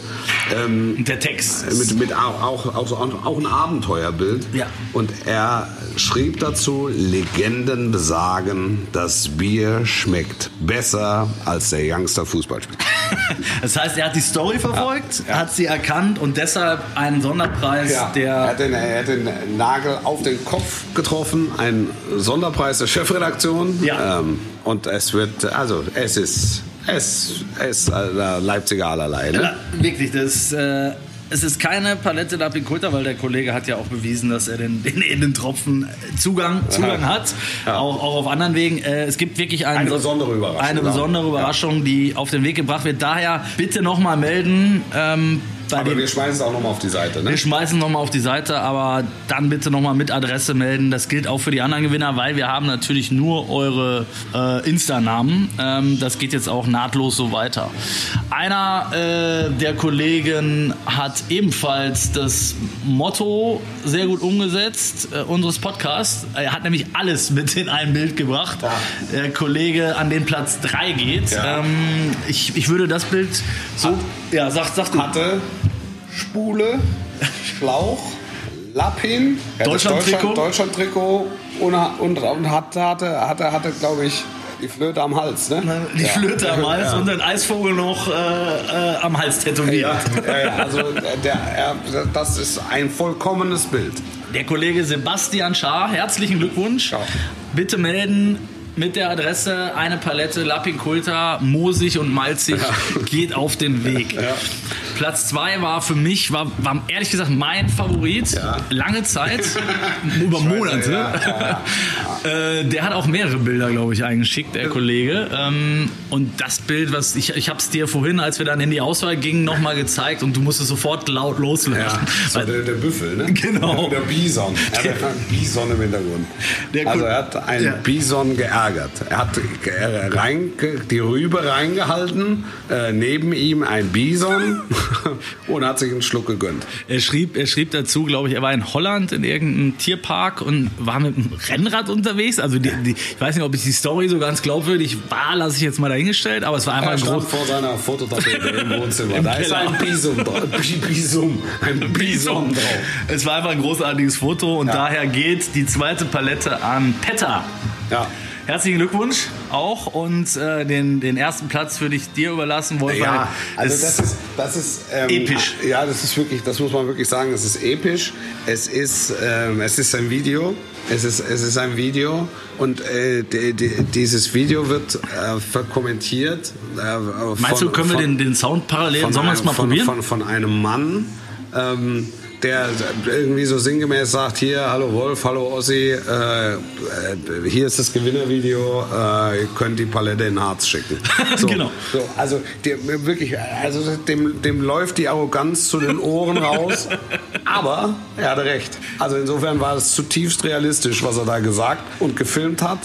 Ähm, der Text. mit, mit auch, auch, auch, auch ein Abenteuerbild. Ja. Und er schrieb dazu, Legenden besagen, das Bier schmeckt besser als der Youngster Fußballspieler. [laughs] Das heißt, er hat die Story verfolgt, hat sie erkannt und deshalb einen Sonderpreis, er, der hat den, er hat den Nagel auf den Kopf getroffen, ein Sonderpreis der Chefredaktion. Ja. Ähm, und es wird, also es ist, es ist äh, Leipziger allerlei. Ne? Ja, wirklich, das äh, es ist keine Palette Lapiculta, weil der Kollege hat ja auch bewiesen, dass er den, den edlen Tropfen Zugang, Zugang hat, auch, auch auf anderen Wegen. Äh, es gibt wirklich einen, Eine besondere Überraschung, Eine ja. besondere Überraschung, die auf den Weg gebracht wird. Daher bitte nochmal melden. Ähm, Aber wir schmeißen es auch nochmal auf die Seite, ne? wir schmeißen nochmal auf die Seite, aber dann bitte nochmal mit Adresse melden. Das gilt auch für die anderen Gewinner, weil wir haben natürlich nur eure äh, Insta-Namen. Ähm, das geht jetzt auch nahtlos so weiter. Einer äh, der Kollegen hat ebenfalls das Motto sehr gut umgesetzt äh, unseres Podcasts. Er hat nämlich alles mit in ein Bild gebracht. Der Kollege an den Platz 3 geht. Ja. Ähm, ich, ich würde das Bild so... Ja, sag, sag du. Hatte, Spule, Schlauch, Lappin, ja, Deutschland-Trikot. Deutschland-Trikot und, und, und hatte, hatte, hatte, hatte glaube ich, die Flöte am Hals, ne? Die Ja. Flöte am Hals Ja. und den Eisvogel noch äh, äh, am Hals tätowiert. Ja, ja, ja, also der, er, das ist ein vollkommenes Bild. Der Kollege Sebastian Schaar, herzlichen Glückwunsch. Ja. Bitte melden mit der Adresse eine Palette Lapinculta, moosig und malzig, geht auf den Weg. Platz zwei war für mich, war, war ehrlich gesagt mein Favorit. Ja. Lange Zeit, [laughs] über Monate. ja, [laughs] Äh, der hat auch mehrere Bilder, glaube ich, eingeschickt, der Kollege. Ähm, und das Bild, was ich, ich habe es dir vorhin, als wir dann in die Auswahl gingen, nochmal gezeigt und du musstest sofort laut loslachen. Ja, so der, der Büffel, ne? Genau. Der Bison. Er hat einen Bison im Hintergrund. Also er hat einen Ja. Bison geärgert. Er hat rein, die Rübe reingehalten, äh, neben ihm ein Bison [laughs] [laughs] und hat sich einen Schluck gegönnt. Er schrieb, er schrieb dazu, glaube ich, er war in Holland in irgendeinem Tierpark und war mit einem Rennrad unterwegs. Also die, die, ich weiß nicht, ob ich die Story so ganz glaubwürdig war, lasse ich jetzt mal dahingestellt, aber es war einfach Er ein groß. vor seiner Fototapete im Wohnzimmer. Im da ist ein Bison drauf. Bi- Bison. Ein Bison drauf. Es war einfach ein großartiges Foto und Ja. daher geht die zweite Palette an Petter. Ja. Herzlichen Glückwunsch auch und äh, den, den ersten Platz würde ich dir überlassen, Wolfgang. Ja, also Es- das ist, das ist ähm, Episch. Ja, das ist wirklich, das muss man wirklich sagen, es ist episch. Es ist, ähm, es ist ein Video. Es ist, es ist ein Video und äh, die, die, dieses Video wird äh, verkommentiert. Äh, Meinst du, können wir den, den Sound parallel, sollen wir es mal von, probieren? Von, von einem Mann, ähm, der irgendwie so sinngemäß sagt, hier, hallo Wolf, hallo Ossi, äh, äh, hier ist das Gewinnervideo, äh, ihr könnt die Palette in Harz schicken. [laughs] So, Genau. So, also der, wirklich, also dem, dem läuft die Arroganz zu den Ohren raus, [laughs] aber er hatte recht. Also insofern war es zutiefst realistisch, was er da gesagt und gefilmt hat.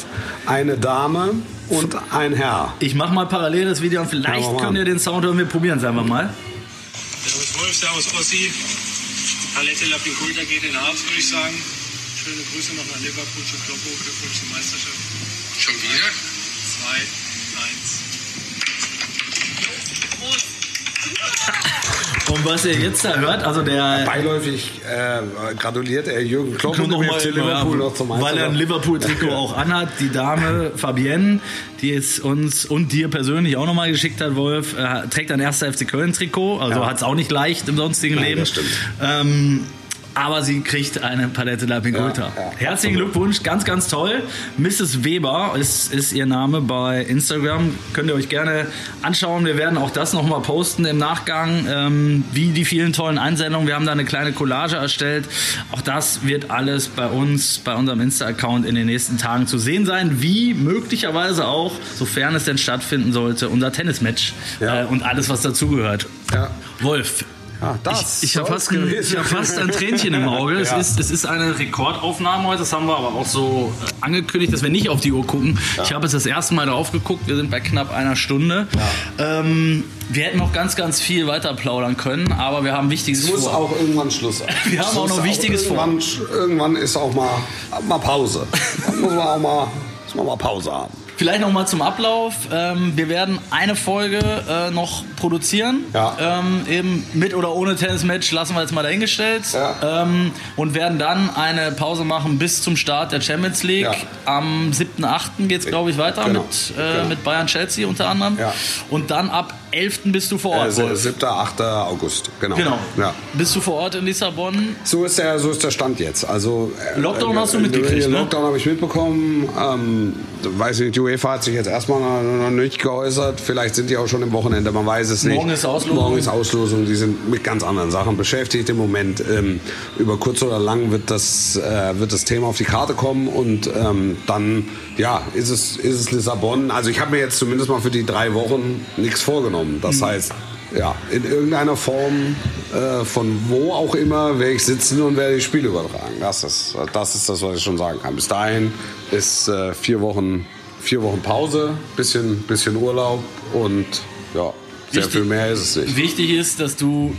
Eine Dame und ein Herr. Ich mache mal parallel das Video und Ja, vielleicht mal. könnt ihr den Sound hören. Wir probieren es einfach mal. Servus Wolf, Servus Ossi. Palette Lapinculta geht in Harz, würde ich sagen. Schöne Grüße noch nach Liverpool Kloppo. Glückwunsch zur Meisterschaft. Schon wieder? 2, Und was ihr jetzt da hört, also der Beiläufig äh, gratuliert er Jürgen Klopp und noch mal, FC Liverpool noch zum weil er ein. Liverpool-Trikot [laughs] auch anhat. Die Dame Fabienne, die es uns und dir persönlich auch nochmal geschickt hat, Wolf, äh, trägt ein erster FC Köln-Trikot. Also Ja. hat es auch nicht leicht im sonstigen Nein, Leben. das stimmt. Ähm, aber sie kriegt eine Palette La Pinculta. Ja, ja, Herzlichen Glückwunsch, ganz, ganz toll. Mrs. Weber ist, ist ihr Name bei Instagram. Könnt ihr euch gerne anschauen. Wir werden auch das nochmal posten im Nachgang, ähm, wie die vielen tollen Einsendungen. Wir haben da eine kleine Collage erstellt. Auch das wird alles bei uns, bei unserem Insta-Account in den nächsten Tagen zu sehen sein. Wie möglicherweise auch, sofern es denn stattfinden sollte, unser Tennismatch Ja. äh, und alles, was dazugehört. Ja. Wolf, Ja, das ich, ich habe fast, ich hab fast ein Tränchen im Auge. Es, Ja. ist, es ist eine Rekordaufnahme heute. Das haben wir aber auch so äh, angekündigt, dass wir nicht auf die Uhr gucken. Ich habe jetzt das erste Mal drauf geguckt. Wir sind bei knapp einer Stunde. Ähm, wir hätten noch ganz, ganz viel weiter plaudern können, aber wir haben Wichtiges Es muss vor. auch irgendwann Schluss sein. [laughs] Wir haben Es auch noch Wichtiges vor. irgendwann, Irgendwann ist auch mal, mal Pause. Dann [laughs] muss man auch mal, muss man mal Pause haben. Vielleicht noch mal zum Ablauf. Ähm, wir werden eine Folge äh, noch produzieren. Ja. Ähm, eben mit oder ohne Tennismatch lassen wir jetzt mal dahingestellt. Ja. Ähm, und werden dann eine Pause machen bis zum Start der Champions League. Ja. Am 7.8. geht es, glaube ich, weiter Genau. mit, äh, Genau. mit Bayern-Chelsea unter anderem. Ja. Und dann ab 11. bist du vor Ort. Also Wolf. 7. 8. August. Genau. Genau. Ja. Bist du vor Ort in Lissabon? So ist der, so ist der Stand jetzt. Also äh, Lockdown äh, hast du mitgekriegt, äh, ne? Lockdown habe ich mitbekommen. Ähm, weiß nicht, du UEFA hat sich jetzt erstmal noch nicht geäußert. Vielleicht sind die auch schon im Wochenende, man weiß es nicht. Morgen ist Auslosung. Morgen ist Auslosung. Die sind mit ganz anderen Sachen beschäftigt im Moment. Ähm, über kurz oder lang wird das, äh, wird das Thema auf die Karte kommen und ähm, dann ja, ist es, ist es Lissabon. Also ich habe mir jetzt zumindest mal für die drei Wochen nichts vorgenommen. Das Mhm. heißt, ja, in irgendeiner Form, äh, von wo auch immer, werde ich sitzen und werde die Spiele übertragen. Das ist, das ist das, was ich schon sagen kann. Bis dahin ist äh, vier Wochen, vier Wochen Pause, bisschen, bisschen Urlaub und ja, sehr Wichtig- viel mehr ist es nicht. Wichtig ist, dass du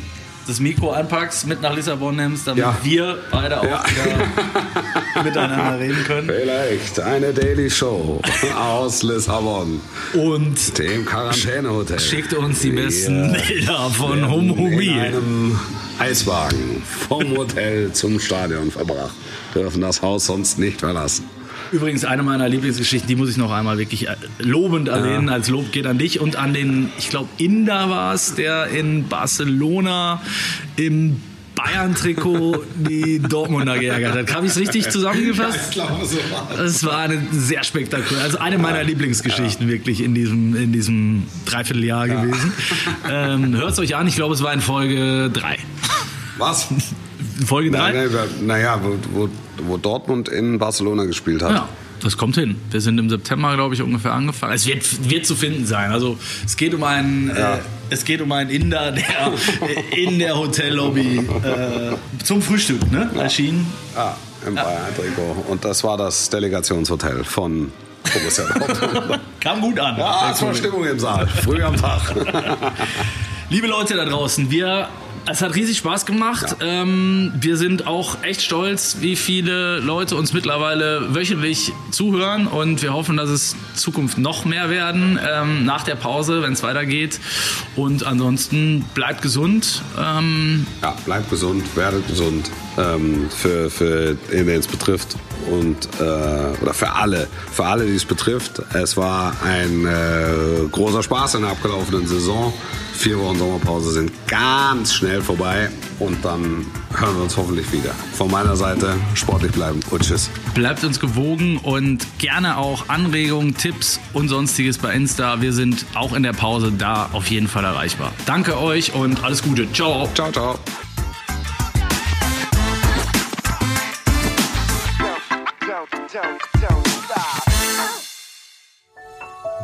das Mikro anpackst, mit nach Lissabon nimmst, damit Ja. wir beide auch Ja. wieder miteinander [laughs] reden können. Vielleicht eine Daily Show aus Lissabon, Und dem Quarantänehotel. schickt uns die besten Wir Bilder von werden Hum in einem Eiswagen vom Hotel zum Stadion verbracht. Dürfen das Haus sonst nicht verlassen. Übrigens eine meiner Lieblingsgeschichten, die muss ich noch einmal wirklich äh, lobend erwähnen. Als Lob geht an dich und an den, ich glaube, Inder war es, der in Barcelona im Bayern-Trikot die Dortmunder geärgert hat. Habe ich es richtig zusammengefasst? glaube, so war Es war eine sehr spektakulär, also eine meiner Lieblingsgeschichten wirklich in diesem, in diesem Dreivierteljahr gewesen. Ähm, Hört es euch an, ich glaube, es war in Folge 3. Was? Folge 3? Naja, wo, wo, wo Dortmund in Barcelona gespielt hat. Ja, das kommt hin. Wir sind im September, glaube ich, ungefähr angefangen. Es wird, wird zu finden sein. Also es geht um einen, äh, es geht um einen Inder, [laughs] der in der Hotellobby äh, zum Frühstück ne, erschien. Ja, im Bayern-Trikot. Und das war das Delegationshotel von Borussia [laughs] Dortmund. Kam gut an. ja, es war Stimmung im Saal. Früh am Tag. [laughs] Liebe Leute da draußen, wir, es hat riesig Spaß gemacht. Ähm, wir sind auch echt stolz, wie viele Leute uns mittlerweile wöchentlich zuhören und wir hoffen, dass es in Zukunft noch mehr werden ähm, nach der Pause, wenn es weitergeht. Und ansonsten bleibt gesund. Ähm, Ja, bleibt gesund, werdet gesund. Ähm, für, für den, es betrifft. Und, äh, oder für alle, für alle, die es betrifft. Es war ein äh, großer Spaß in der abgelaufenen Saison. Vier Wochen Sommerpause sind ganz schnell vorbei. Und dann hören wir uns hoffentlich wieder. Von meiner Seite sportlich bleiben und tschüss. bleibt uns gewogen und gerne auch Anregungen, Tipps und sonstiges bei Insta. Wir sind auch in der Pause da auf jeden Fall erreichbar. Danke euch und alles Gute. Ciao. Ciao, ciao.